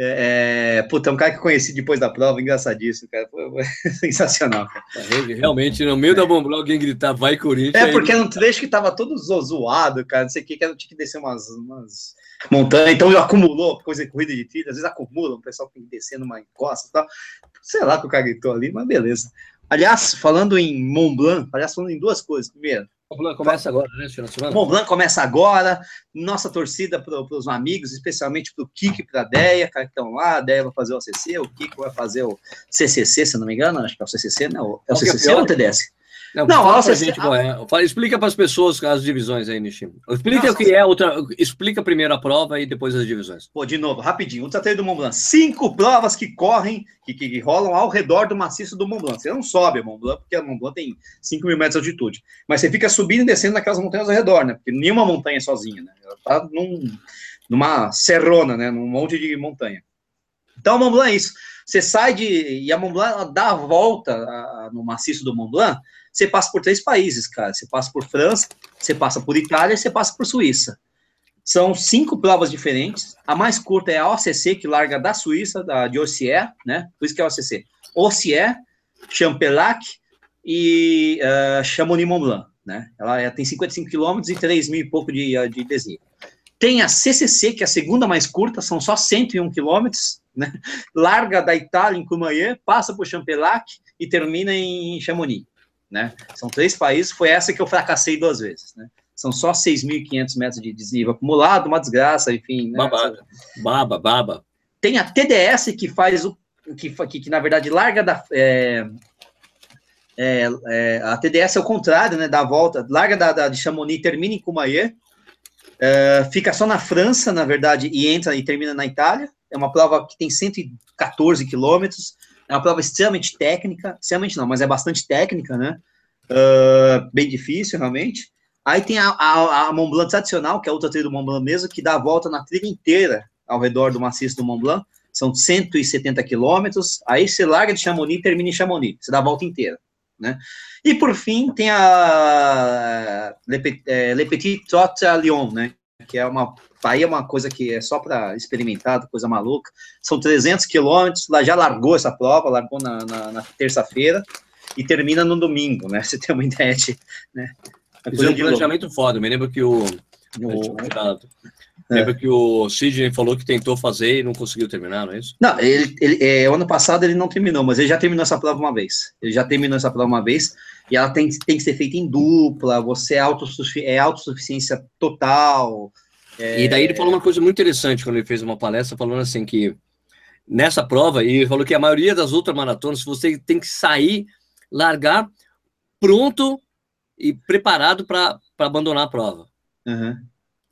é, é, puta, um cara que eu conheci depois da prova, engraçadíssimo, cara. Foi, foi sensacional, cara. Realmente, no meio da bomba, alguém gritar, vai, Corinthians! É porque era um trecho que tava todo zo- zoado, cara. Não sei o que, que era- tinha que descer umas, umas montanhas, então acumulou, coisa de corrida de trilha, às vezes acumula, o pessoal tem que descer numa encosta e tal. Sei lá que o cara gritou ali, mas beleza. Aliás, falando em Mont Blanc, aliás, falando em duas coisas. Primeiro, Começa agora, né, final de semana? Mont Blanc começa agora. Nossa torcida para os amigos, especialmente para o Kik e para a Deia, cara, que estão lá. A Deia vai fazer o ACC, o Kiko vai fazer o CCC, se não me engano. Acho que é o CCC, né? É o Qual que é CCC ou o TDS? Não, Não, fala gente qual é. Fala- explica para as pessoas as divisões aí, Nishim. Explica o que é outra. Explica primeiro a prova e depois as divisões. Pô, de novo, rapidinho. O Trateiro do Mont Blanc. Cinco provas que correm, que, que, que rolam ao redor do maciço do Mont Blanc. Você não sobe a Mont Blanc, porque a Mont Blanc tem 5 mil metros de altitude. Mas você fica subindo e descendo naquelas montanhas ao redor, né? Porque nenhuma montanha é sozinha, né? Ela tá num, numa serrona, né? Num monte de montanha. Então, a Mont Blanc é isso. Você sai de. E a Mont Blanc ela dá a volta a- a- no maciço do Mont Blanc. Você passa por três países, cara. Você passa por França, você passa por Itália e você passa por Suíça. São cinco provas diferentes. A mais curta é a OCC, que larga da Suíça, da, de Ossier, né? Por isso que é OCC. Ossier, Champelac e uh, Chamonix-Mont Blanc, né? Ela é- tem 55 quilômetros e 3 mil e pouco de, uh, de. Tem a CCC, que é a segunda mais curta, são só 101 quilômetros, né? Larga da Itália, em Courmayeur, passa por Champelac e termina em Chamonix, né? São três países, foi essa que eu fracassei duas vezes, né? São só 6.500 metros de desnível acumulado, uma desgraça, enfim. Né? Babada. Baba, baba. Tem a TDS que faz o. que, que, que na verdade larga da. é, é, é, a TDS é o contrário, né? Da volta, larga da, da- de Chamonix, termina em Courmayeur, é, fica só na França, na verdade, e entra e termina na Itália. É uma prova que tem 114 quilômetros, é uma prova extremamente técnica, extremamente não, mas é bastante técnica, né? Ah, bem difícil, realmente. Aí tem a, a, a Mont Blanc tradicional, que é a outra trilha do Mont Blanc mesmo, que dá a volta na trilha inteira ao redor do maciço do Mont Blanc. São 170 quilômetros. Aí você larga de Chamonix e termina em Chamonix. Você dá a volta inteira. Né? E por fim tem a Le, Le Petit Trot à Lyon, né? Que é uma aí é uma coisa que é só para experimentar, coisa maluca. São 300 quilômetros, lá já largou essa prova, largou na, na- na terça-feira e termina no domingo, né? Você tem uma ideia de, né? É é um de louco. planejamento foda. Me lembro que o. O- Me lembro que o Sidney falou que tentou fazer e não conseguiu terminar, não é isso? Não, ele, ele, é, ano passado ele não terminou, mas ele já terminou essa prova uma vez. Ele já terminou essa prova uma vez, e ela tem, tem que ser feita em dupla, você é, autossufi é autossuficiência total. é- E daí ele falou uma coisa muito interessante quando ele fez uma palestra, falando assim que nessa prova, e falou que a maioria das outras maratonas, você tem que sair, largar pronto e preparado para abandonar a prova. Uhum.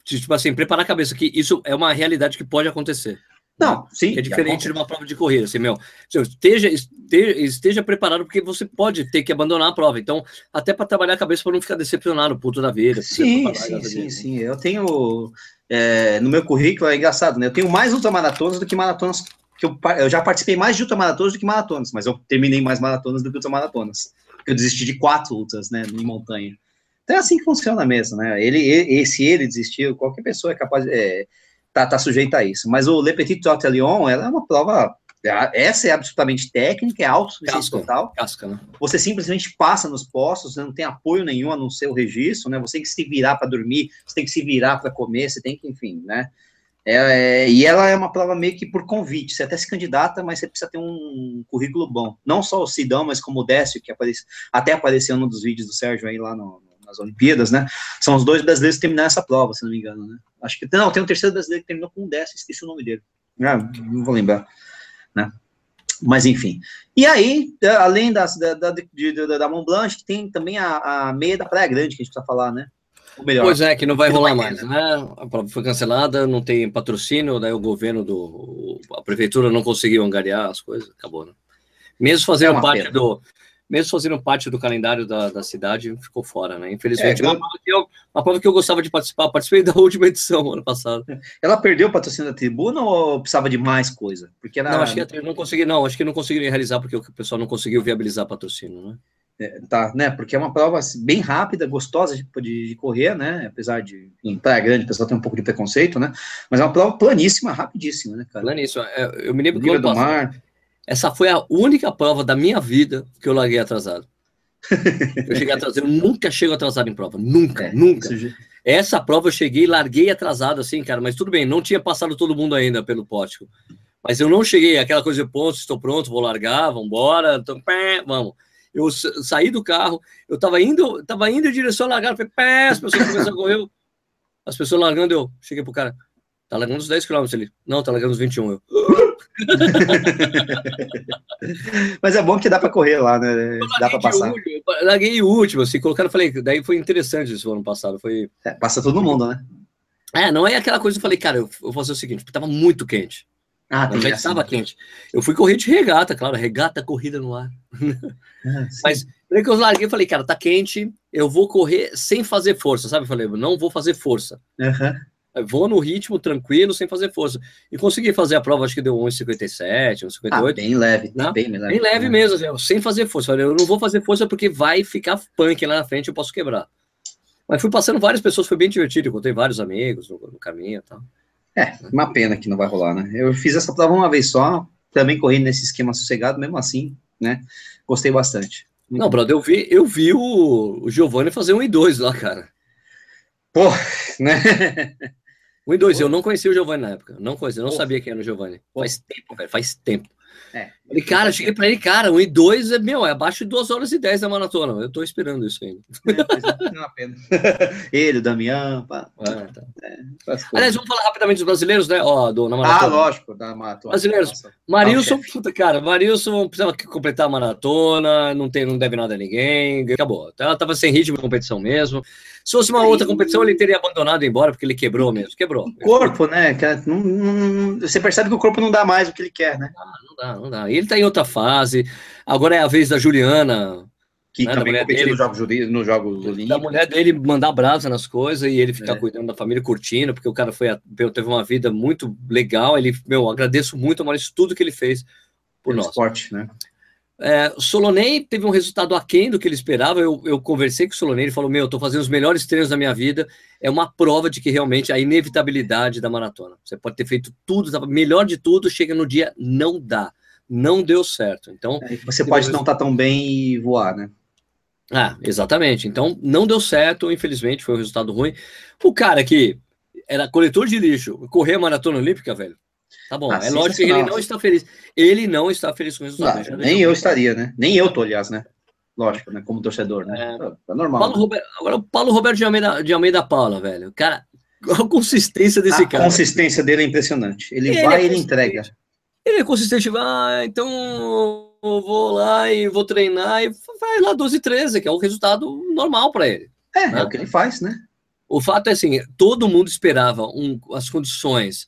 Tipo assim, preparar a cabeça, que isso é uma realidade que pode acontecer. Não, sim. Que é diferente de uma prova de corrida, assim, meu. Esteja, esteja, esteja preparado, porque você pode ter que abandonar a prova. Então, até para trabalhar a cabeça para não ficar decepcionado, puto da vida. Sim, sim, sim, sim. Eu tenho. É, no meu currículo é engraçado, né? Eu tenho mais ultramaratonas do que maratonas. Que eu, eu já participei mais de ultramaratonas do que maratonas, mas eu terminei mais maratonas do que ultramaratonas. Eu desisti de quatro ultras, né? Em montanha. Então é assim que funciona mesmo, né? Ele, ele, se ele desistiu, qualquer pessoa é capaz de. É, tá, tá sujeita a isso. Mas o Le Petit Trotte Lyon, ela é uma prova essa é absolutamente técnica, é autossuficiência total. Casca, né? Você simplesmente passa nos postos, não tem apoio nenhum a não ser o registro, né? Você tem que se virar para dormir, você tem que se virar para comer, você tem que, enfim, né? É, é, e ela é uma prova meio que por convite. Você até se candidata, mas você precisa ter um currículo bom. Não só o Sidão, mas como o Décio, que aparece, até apareceu num dos vídeos do Sérgio aí lá no, nas Olimpíadas, né? São os dois brasileiros que terminaram essa prova, se não me engano, né? Acho que não, tem um terceiro brasileiro que terminou com um décimo, esqueci o nome dele. Ah, não vou lembrar, né? Mas enfim. E aí, além das, da, da, de, da Mont Blanche, tem também a, a meia da Praia Grande, que a gente precisa falar, né? Melhor, pois é, que não vai rolar mais, né? A prova foi cancelada, não tem patrocínio, daí o governo do. A prefeitura não conseguiu angariar as coisas, acabou, né? Mesmo fazendo é parte pena. do mesmo fazendo parte do calendário da, da cidade, ficou fora, né? Infelizmente, é, uma, prova eu, uma, prova que eu, gostava de participar, participei da última edição, ano passado. Ela perdeu o patrocínio da tribuna ou precisava de mais coisa? Porque Não, acho que não consegui, não, acho que não conseguiram realizar porque o pessoal não conseguiu viabilizar patrocínio, né? É, tá, né? Porque é uma prova bem rápida, gostosa de, de, de correr, né? Apesar de em Praia Grande o pessoal tem um pouco de preconceito, né? Mas é uma prova planíssima, rapidíssima, né, cara? Planíssima. É, eu me lembro que do mar. Essa foi a única prova da minha vida que eu larguei atrasado. Eu cheguei atrasado, eu nunca chego atrasado em prova, nunca, é, nunca. Essa prova eu cheguei, larguei atrasado assim, cara, mas tudo bem, não tinha passado todo mundo ainda pelo pótico. Mas eu não cheguei, aquela coisa de ponto, estou pronto, vou largar, vamos embora, então, vamos. Eu saí do carro, eu estava indo, tava indo em direção a largar, falei, pé, as pessoas começaram a correr, as pessoas largando, eu cheguei pro cara, tá largando uns 10 km ali. Não, tá largando uns 21, eu. Mas é bom que dá para correr lá, né? Dá para passar. Último, larguei o último, assim, colocaram, falei, daí foi interessante isso ano passado. Foi... É, passa todo mundo, né? É, não é aquela coisa, eu falei, cara, eu, eu vou fazer o seguinte, porque tava muito quente. Ah, já estava quente. Eu fui correr de regata, claro, regata, corrida no ar. Ah, Mas, na que eu larguei, eu falei, cara, tá quente, eu vou correr sem fazer força, sabe? Eu falei, não vou fazer força. Uhum vou no ritmo tranquilo, sem fazer força. E consegui fazer a prova, acho que deu 1,57, 1,58. Ah, bem leve, né? bem leve. Bem leve mesmo, assim, sem fazer força. Eu não vou fazer força porque vai ficar punk lá na frente, eu posso quebrar. Mas fui passando várias pessoas, foi bem divertido, encontrei vários amigos no, no caminho e tal. É, uma pena que não vai rolar, né? Eu fiz essa prova uma vez só, também corri nesse esquema sossegado, mesmo assim, né? Gostei bastante. Muito não, brother, eu vi, eu vi o, o Giovanni fazer um e dois lá, cara. Pô, né? E dois, eu não conhecia o Giovanni na época. Não conhecia, não Pô. sabia quem era o Giovanni. Faz tempo, velho, faz tempo. É. Falei, cara, cheguei pra ele, cara, um e dois é, meu, é abaixo de duas horas e dez da maratona. Eu tô esperando isso ainda. É, é pena. ele, o Damião, pá. É, tá. é, Aliás, vamos falar rapidamente dos brasileiros, né? Ó, do, na maratona. Ah, lógico, da maratona. Brasileiros. Nossa. Marilson, puta, cara, Marilson precisa completar a maratona, não, tem, não deve nada a ninguém, acabou. Ela tava sem ritmo de competição mesmo. Se fosse uma outra competição, ele teria abandonado e embora, porque ele quebrou mesmo. Quebrou. O corpo, né? Não, não, você percebe que o corpo não dá mais o que ele quer, né? Não dá, não dá. E ele tá em outra fase. Agora é a vez da Juliana. Que né, também competiu nos Jogos, nos jogos Olímpicos. Da mulher dele mandar brasa nas coisas e ele ficar é. cuidando da família, curtindo, porque o cara foi, teve uma vida muito legal. Ele, meu, agradeço muito, Maurício, tudo que ele fez por Pelo nós. esporte, né? É, o Solonei teve um resultado aquém do que ele esperava. Eu, eu conversei com o Solonei, ele falou: Meu, eu tô fazendo os melhores treinos da minha vida. É uma prova de que realmente a inevitabilidade da maratona. Você pode ter feito tudo, melhor de tudo, chega no dia, não dá. Não deu certo. Então. É, você pode não estar tá tão bem e voar, né? Ah, exatamente. Então, não deu certo, infelizmente, foi um resultado ruim. O cara que era coletor de lixo, correr a maratona olímpica, velho, Tá bom, ah, é lógico que ele não está feliz. Ele não está feliz com o resultado. Não, nem eu estaria, né? Nem eu tô, aliás, né? Lógico, né? Como torcedor, né? É, é normal. Paulo né? Roberto, agora o Paulo Roberto de Almeida, de Almeida Paula, velho. Cara, a consistência desse a cara. A consistência dele é impressionante. Ele, ele vai, é ele entrega. Ele é consistente, ah, então eu vou lá e vou treinar e vai lá 12 13, que é o resultado normal para ele. É, né? é o que ele faz, né? O fato é assim, todo mundo esperava um, as condições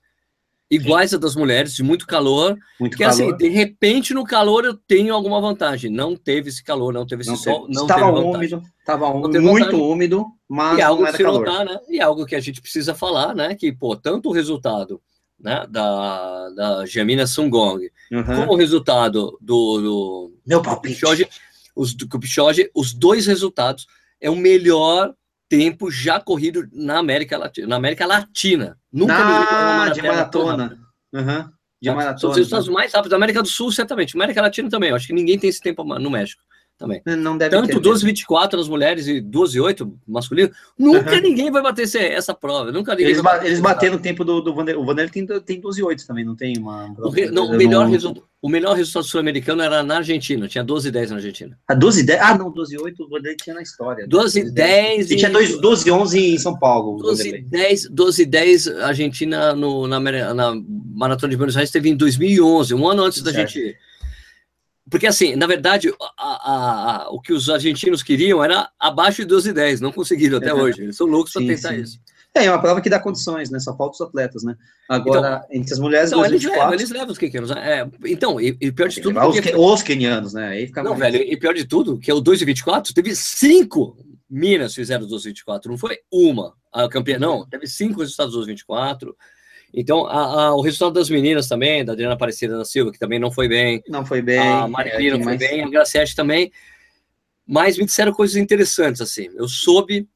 iguais a das mulheres, de muito calor. Muito que calor. assim, de repente no calor eu tenho alguma vantagem. Não teve esse calor, não teve esse Não sol, teve. não Estava teve vantagem. úmido, estava muito vantagem. úmido, mas E é algo não que era se calor. notar, né? E é algo que a gente precisa falar, né? Que, pô, tanto o resultado né, da, da Jamina Sungong, Uhum. como o resultado do, do, Meu do palpite. Kipchoge, os, do Kipchoge, os dois resultados é o melhor tempo já corrido na América Latina. Na América Latina. Nunca Ah, de maratona. Uhum. De São maratona. os resultados mais rápidos da América do Sul, certamente. América Latina também. Eu acho que ninguém tem esse tempo no México também. Não deve Tanto ter. 12 24 nas mulheres e 12 8 masculino. Nunca Uhum. ninguém vai bater esse- essa prova. Nunca ninguém Eles, ba- eles bateram o tempo do, do Vanderlei. O Vanderlei tem, tem 12 8 também, não tem uma. O, re- não, o, melhor resultado, o melhor resultado sul-americano era na Argentina. Tinha 12 10 na Argentina. Ah, 12 10? Ah, não, 12 8 o Vanderlei tinha na história. 12 10 E tinha dois- 12 11 em São Paulo. o 12 Vanderlei. 10, 12 10 a Argentina no, na, na Maratona de Buenos Aires teve em 2011, um ano antes da Certo. gente. Porque, assim, na verdade, a- a- a- o que os argentinos queriam era abaixo de 12 10, não conseguiram até Uhum. hoje. Eles são loucos para tentar sim. isso. É, é uma prova que dá condições, né? Só falta os atletas, né? Agora, entre as mulheres, Então, 12 eles levam, 24. eles levam os quequenos. É, então, e, e pior de tudo. Os, que- os quenianos, né? Aí fica Não, mais- velho, e pior de tudo, que é o 2 e 24, teve cinco Minas fizeram 12 e 24, não foi uma a campeã, não, teve cinco resultados 12 e 24. Então, a- a- o resultado das meninas também, da Adriana Aparecida da Silva, que também não foi bem, Não foi bem. a Marilina é, não foi mais- bem, a Graciete também, mas me disseram coisas interessantes, assim, eu soube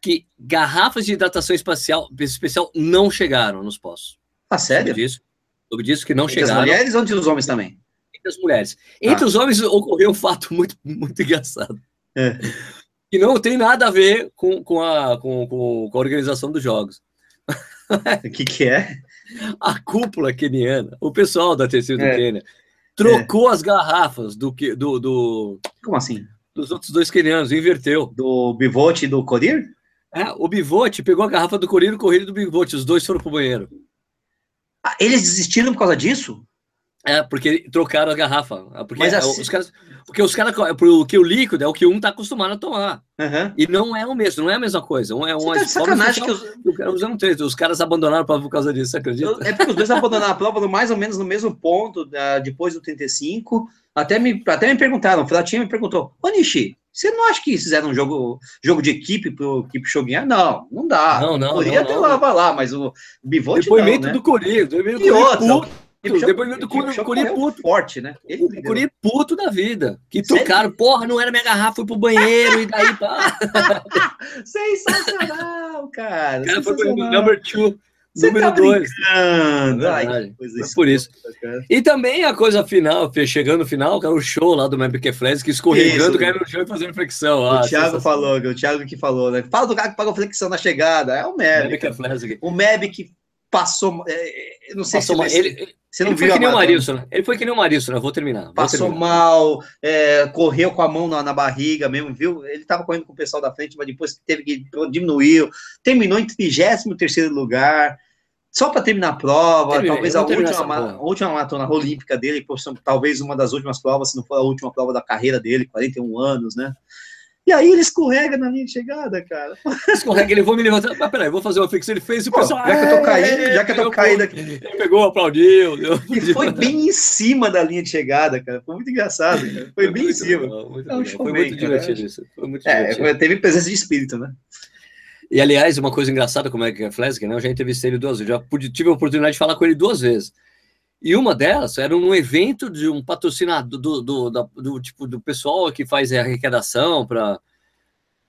que garrafas de hidratação espacial, especial não chegaram nos postos. Ah, Soube sério? disso, soube disso que não Entre as chegaram. mulheres ou entre os homens também? entre as mulheres. Entre Ah. os homens ocorreu um fato muito, muito engraçado. É. Que não tem nada a ver com, com, a, com, com a organização dos jogos. O que que é? A cúpula queniana, o pessoal da terceira do É. Quênia, trocou as garrafas do, que- do, do- Como assim? dos outros dois quenianos, inverteu. Do Bivote e do Corir? É, o Bivote pegou a garrafa do Corino e o Correio do Bivote, os dois foram pro banheiro. Ah, eles desistiram por causa disso? É, porque trocaram a garrafa. Porque, Mas é, assim- os caras, porque os caras, porque o líquido é o que um tá acostumado a tomar. Aham. E não é o mesmo, não é a mesma coisa. Um é Você uma tá sacanagem que os, O cara usando três. Os caras abandonaram a prova por causa disso, você acredita? eu- é porque os dois abandonaram a prova no- mais ou menos no mesmo ponto, ah, depois do 35. Até me, até me perguntaram, o Fratinho me perguntou, ô Nishi, você não acha que fizeram um jogo, jogo de equipe pro equipe ganhar? Não, não dá. Não, não, Poderia não. lá, vai lá, mas o Bivote Depoimento não, né? do do E outra, puto. Kipchoge- Depoimento do Curi, puto. forte, né? Ele O. Curi puto da vida. Que trocaram. Porra, não era minha garrafa, fui pro banheiro e daí pá. Sensacional, cara. O cara foi pro number two. Você Número tá dois. Ai, Foi por isso. E também a coisa final, chegando no final, cara, o show lá do Mempique Flash, que escorregando, caindo no chão e fazendo flexão. O Ah, Thiago sensacional. falou, o Thiago que falou, né? Fala do cara que pagou flexão na chegada. É o aqui. O que passou. é, eu não sei Passou se mal. Ele, ele, você não ele viu foi que nem o. Marilson, né? Ele foi que nem o Marilson, né? Vou terminar. vou Passou terminar. mal, é, correu com a mão na, na barriga mesmo, viu? Ele tava correndo com o pessoal da frente, mas depois teve que diminuiu. Terminou em 33 lugar. Só para terminar a prova, Terminei, talvez a última, a última maratona olímpica dele, talvez uma das últimas provas, se não for a última prova da carreira dele, 41 anos, né? E aí ele escorrega na linha de chegada, cara. Escorrega, ele vou me levantar. Mas peraí, vou fazer uma flexão. Ele fez e o pessoal. já que eu tô "É, caído, já que eu tô caído aqui. Ele pegou, aplaudiu. deu- E foi bem em cima da linha de chegada, cara. Foi muito engraçado, cara. Foi bem em cima. legal, muito É um show Foi bem, muito cara. divertido isso. Foi muito É, divertido. foi- teve presença de espírito, né? E aliás, uma coisa engraçada como é que é Flesk, né? Eu já entrevistei ele duas vezes, já pude, tive a oportunidade de falar com ele duas vezes. E uma delas era num evento de um patrocinador do, do, da- do tipo do pessoal que faz a arrecadação para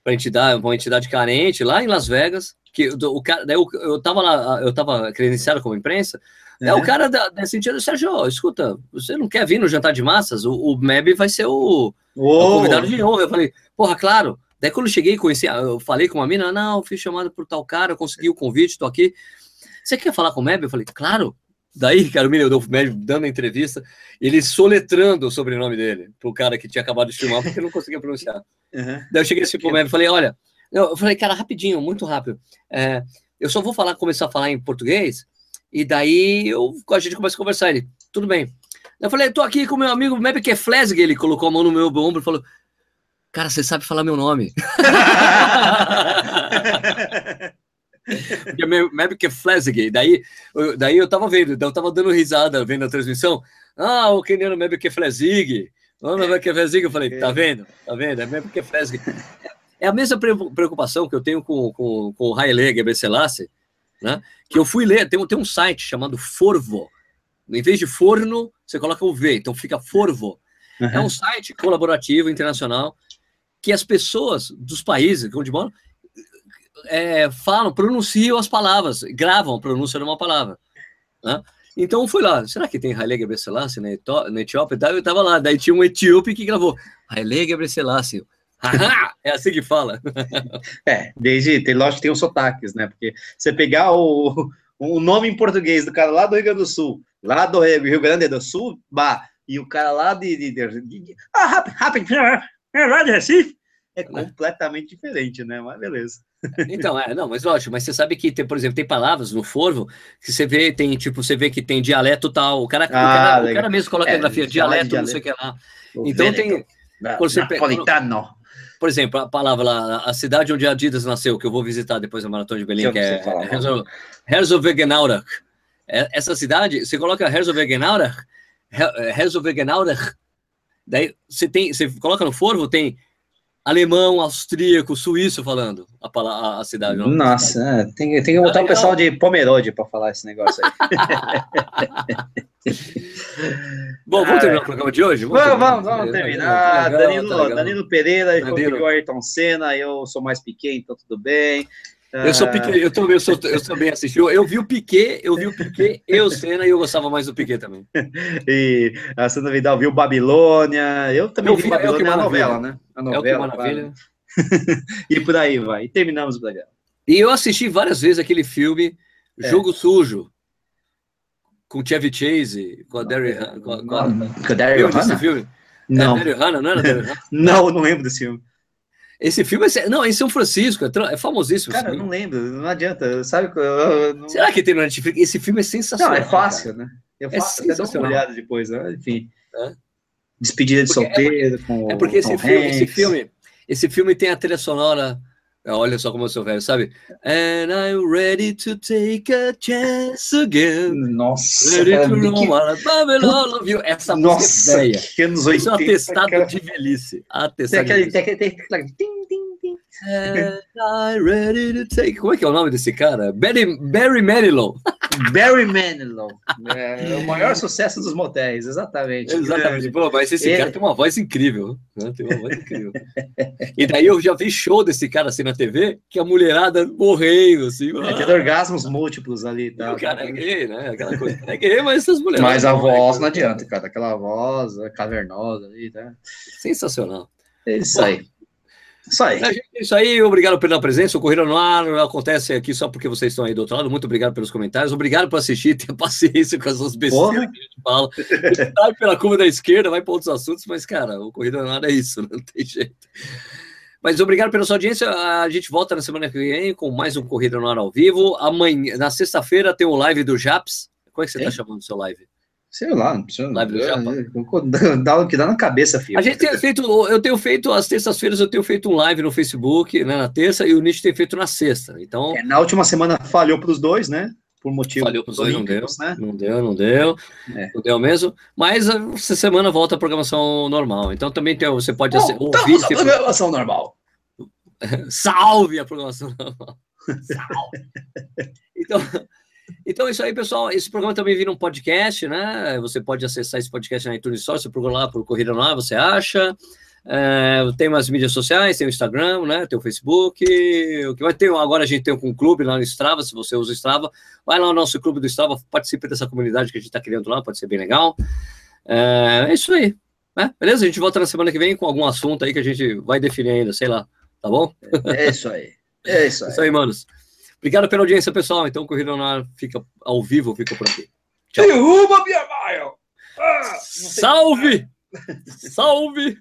para entidade, uma entidade carente lá em Las Vegas, que o, cara, daí eu, eu tava lá, eu tava credenciado como imprensa, é o cara da, dessa entidade, Sérgio, escuta, você não quer vir no jantar de massas? O, o MEB vai ser o, o convidado de honra. Eu falei, porra, claro. Daí quando eu cheguei, conheci, eu falei com uma mina, não, fui chamado por tal cara, eu consegui o convite, tô aqui. Você quer falar com o Meb? Eu falei, claro. Daí, cara, o menino do Meb dando a entrevista, ele soletrando o sobrenome dele, pro cara que tinha acabado de filmar, porque não conseguia pronunciar. Uhum. Daí eu cheguei assim pro Meb e falei, olha, eu falei, cara, rapidinho, muito rápido. É, eu só vou falar, começar a falar em português, e daí eu, a gente começa a conversar. Ele, tudo bem. Eu falei, tô aqui com meu amigo Mebke Flesg, ele colocou a mão no meu ombro e falou, cara, você sabe falar meu nome. Mebke Flesg, daí, daí eu tava vendo, então eu tava dando risada vendo a transmissão. Ah, o Keniano Mebke Flesg. O Mebke Flesg, eu falei, tá vendo? Tá vendo? É Mebke Flesg. É a mesma pre- preocupação que eu tenho com, com, com o Haile Gebrselassie, né? Que eu fui ler, tem, um- tem um site chamado Forvo. Em vez de forno, você coloca o V, então fica Forvo. É um site colaborativo internacional que as pessoas dos países onde moram é, falam, pronunciam as palavras, gravam a pronúncia de uma palavra. né? Então fui lá, será que tem Haile Gebrselassie na, na Etiópia? Eu tava lá, daí tinha um etíope que gravou Haile Gebrselassie. É assim que fala. É, desde, tem, lógico que tem os sotaques, né? Porque você pegar o, o nome em português do cara lá do Rio Grande do Sul, lá do Rio Grande do Sul, bah, e o cara lá de. de, de, de- de- ah, rápido, rápido, é lá de Recife, é completamente diferente, né? Mas beleza. Então, é, não, mas lógico, mas você sabe que, tem, por exemplo, tem palavras no Forvo que você vê, tem, tipo, você vê que tem dialeto tal, o cara, o cara, o cara mesmo coloca É, a grafia, de dialeto, não sei o que lá. O Então tem, na- quando você pe- Napolitano. por exemplo, a palavra lá, a cidade onde a Adidas nasceu, que eu vou visitar depois da Maratona de Berlim, Eu que é Herzogenaurach. É- Essa cidade, você coloca Herzogenaurach, Her- Herzogenaurach, daí você tem, você coloca no Forvo, tem alemão, austríaco, suíço falando a, pala- a, cidade. da cidade. Nossa, é, tem, tem que botar o pessoal de Pomerode para falar esse negócio aí. Bom, vamos Ah, terminar o programa de hoje? Vamos, terminar. vamos, vamos Tá terminar. legal, Danilo, tá. Danilo Pereira Danilo. conseguiu Ayrton Senna, eu sou mais pequeno, então tudo bem. Eu sou Piquet, eu também, eu, sou, eu também assisti. Eu, eu vi o Piquet, eu vi o Piquet e o Senna e eu gostava mais do Piquet também. E a Sandra Vidal viu Babilônia. Eu também Eu vi vi, é Babilônia, a maravilha. novela, né? A É o que novela, maravilha. E por aí vai. E terminamos o programa. E eu assisti várias vezes aquele filme É. Jogo Sujo, com o Chevy Chase, com a Derry Han- com a- com a- Com Daryl Hannah? filme? Não, É, Daryl Hannah, não era Daryl Hannah? não, não lembro desse filme. Esse filme é, não, é em São Francisco, é, é famosíssimo. Cara, eu não lembro, não adianta. Sabe eu, não... Será que tem no Netflix? Esse filme é Não, sensacional. é fácil, cara. né? Eu É faço, até dou uma sensacional. olhada depois, né? Enfim. É. Despedida de Porque- é solteiro com É porque esse filme, esse filme, esse filme tem a trilha sonora. Olha só como eu sou velho, sabe? And I'm ready to take a chance again. Nossa, Ready cara, to que- roam around Babylon, love you. Essa música é Nossa, velha. que anos Isso é 80. um atestado cara. de velhice. Tem Atestado de aquele, velhice. tem aquele, tem aquele, tim, tim, tim. And I'm ready to take. Como é que é o nome desse cara? Barry, Barry Manilow. Barry Manilow. É, o maior sucesso dos motéis, exatamente. Exatamente. Pô, mas esse Ele- cara tem uma voz incrível. Né? Tem uma voz incrível. e daí eu já vi show desse cara assim na TV, que a mulherada morrendo, assim. É, tendo orgasmos múltiplos ali E tal. o cara é gay, né? Aquela coisa. É gay, mas essas mulheres. Mas a voz não adianta, cara. Aquela voz é, cavernosa ali, tá? Sensacional. É isso aí. Isso aí. É, isso aí, obrigado pela presença. O Corrida no Ar acontece aqui só porque vocês estão aí do outro lado. Muito obrigado pelos comentários. Obrigado por assistir, ter paciência com essas besteiras Porra. que a gente fala. A gente sabe pela curva da esquerda, vai para outros assuntos, mas, cara, o Corrida no Ar é isso, não tem jeito. Mas obrigado pela sua audiência. A gente volta na semana que vem com mais um Corrida no Ar ao vivo. Amanhã, na sexta-feira, tem o live do Japs. Como é que você está chamando do seu live? Sei lá, não precisa. Live do Japa. Dá o que dá na cabeça, filho. A gente tem feito, eu tenho feito, às terças-feiras eu tenho feito um live no Facebook, né, na terça, e o Nietzsche tem feito na sexta. Então, É, na última semana falhou para os dois, né? Por motivo falhou para os dois, não deu, né? não deu, não deu, É. não deu mesmo. Mas ah, essa semana volta a programação normal. Então também tem, você pode Bom, ouvir, na se- programação normal. salve a programação normal. Salve. Então, então é isso aí, pessoal. Esse programa também vira um podcast, né? Você pode acessar esse podcast na iTunes Store, você procura lá por Corrida Lá, você acha. É, tem umas mídias sociais, tem o Instagram, né? Tem o Facebook. O que vai ter agora a gente tem um clube lá no Strava, se você usa o Strava, vai lá no nosso clube do Strava, participe dessa comunidade que a gente está criando lá, pode ser bem legal. É, é isso aí. né? Beleza? A gente volta na semana que vem com algum assunto aí que a gente vai definir ainda, sei lá, tá bom? É isso aí. É isso É aí. isso aí, manos. Obrigado pela audiência, pessoal. Então, o Corrida no Ar fica ao vivo, fica por aqui. Derruba minha maio! Ah, sei- Salve! Salve!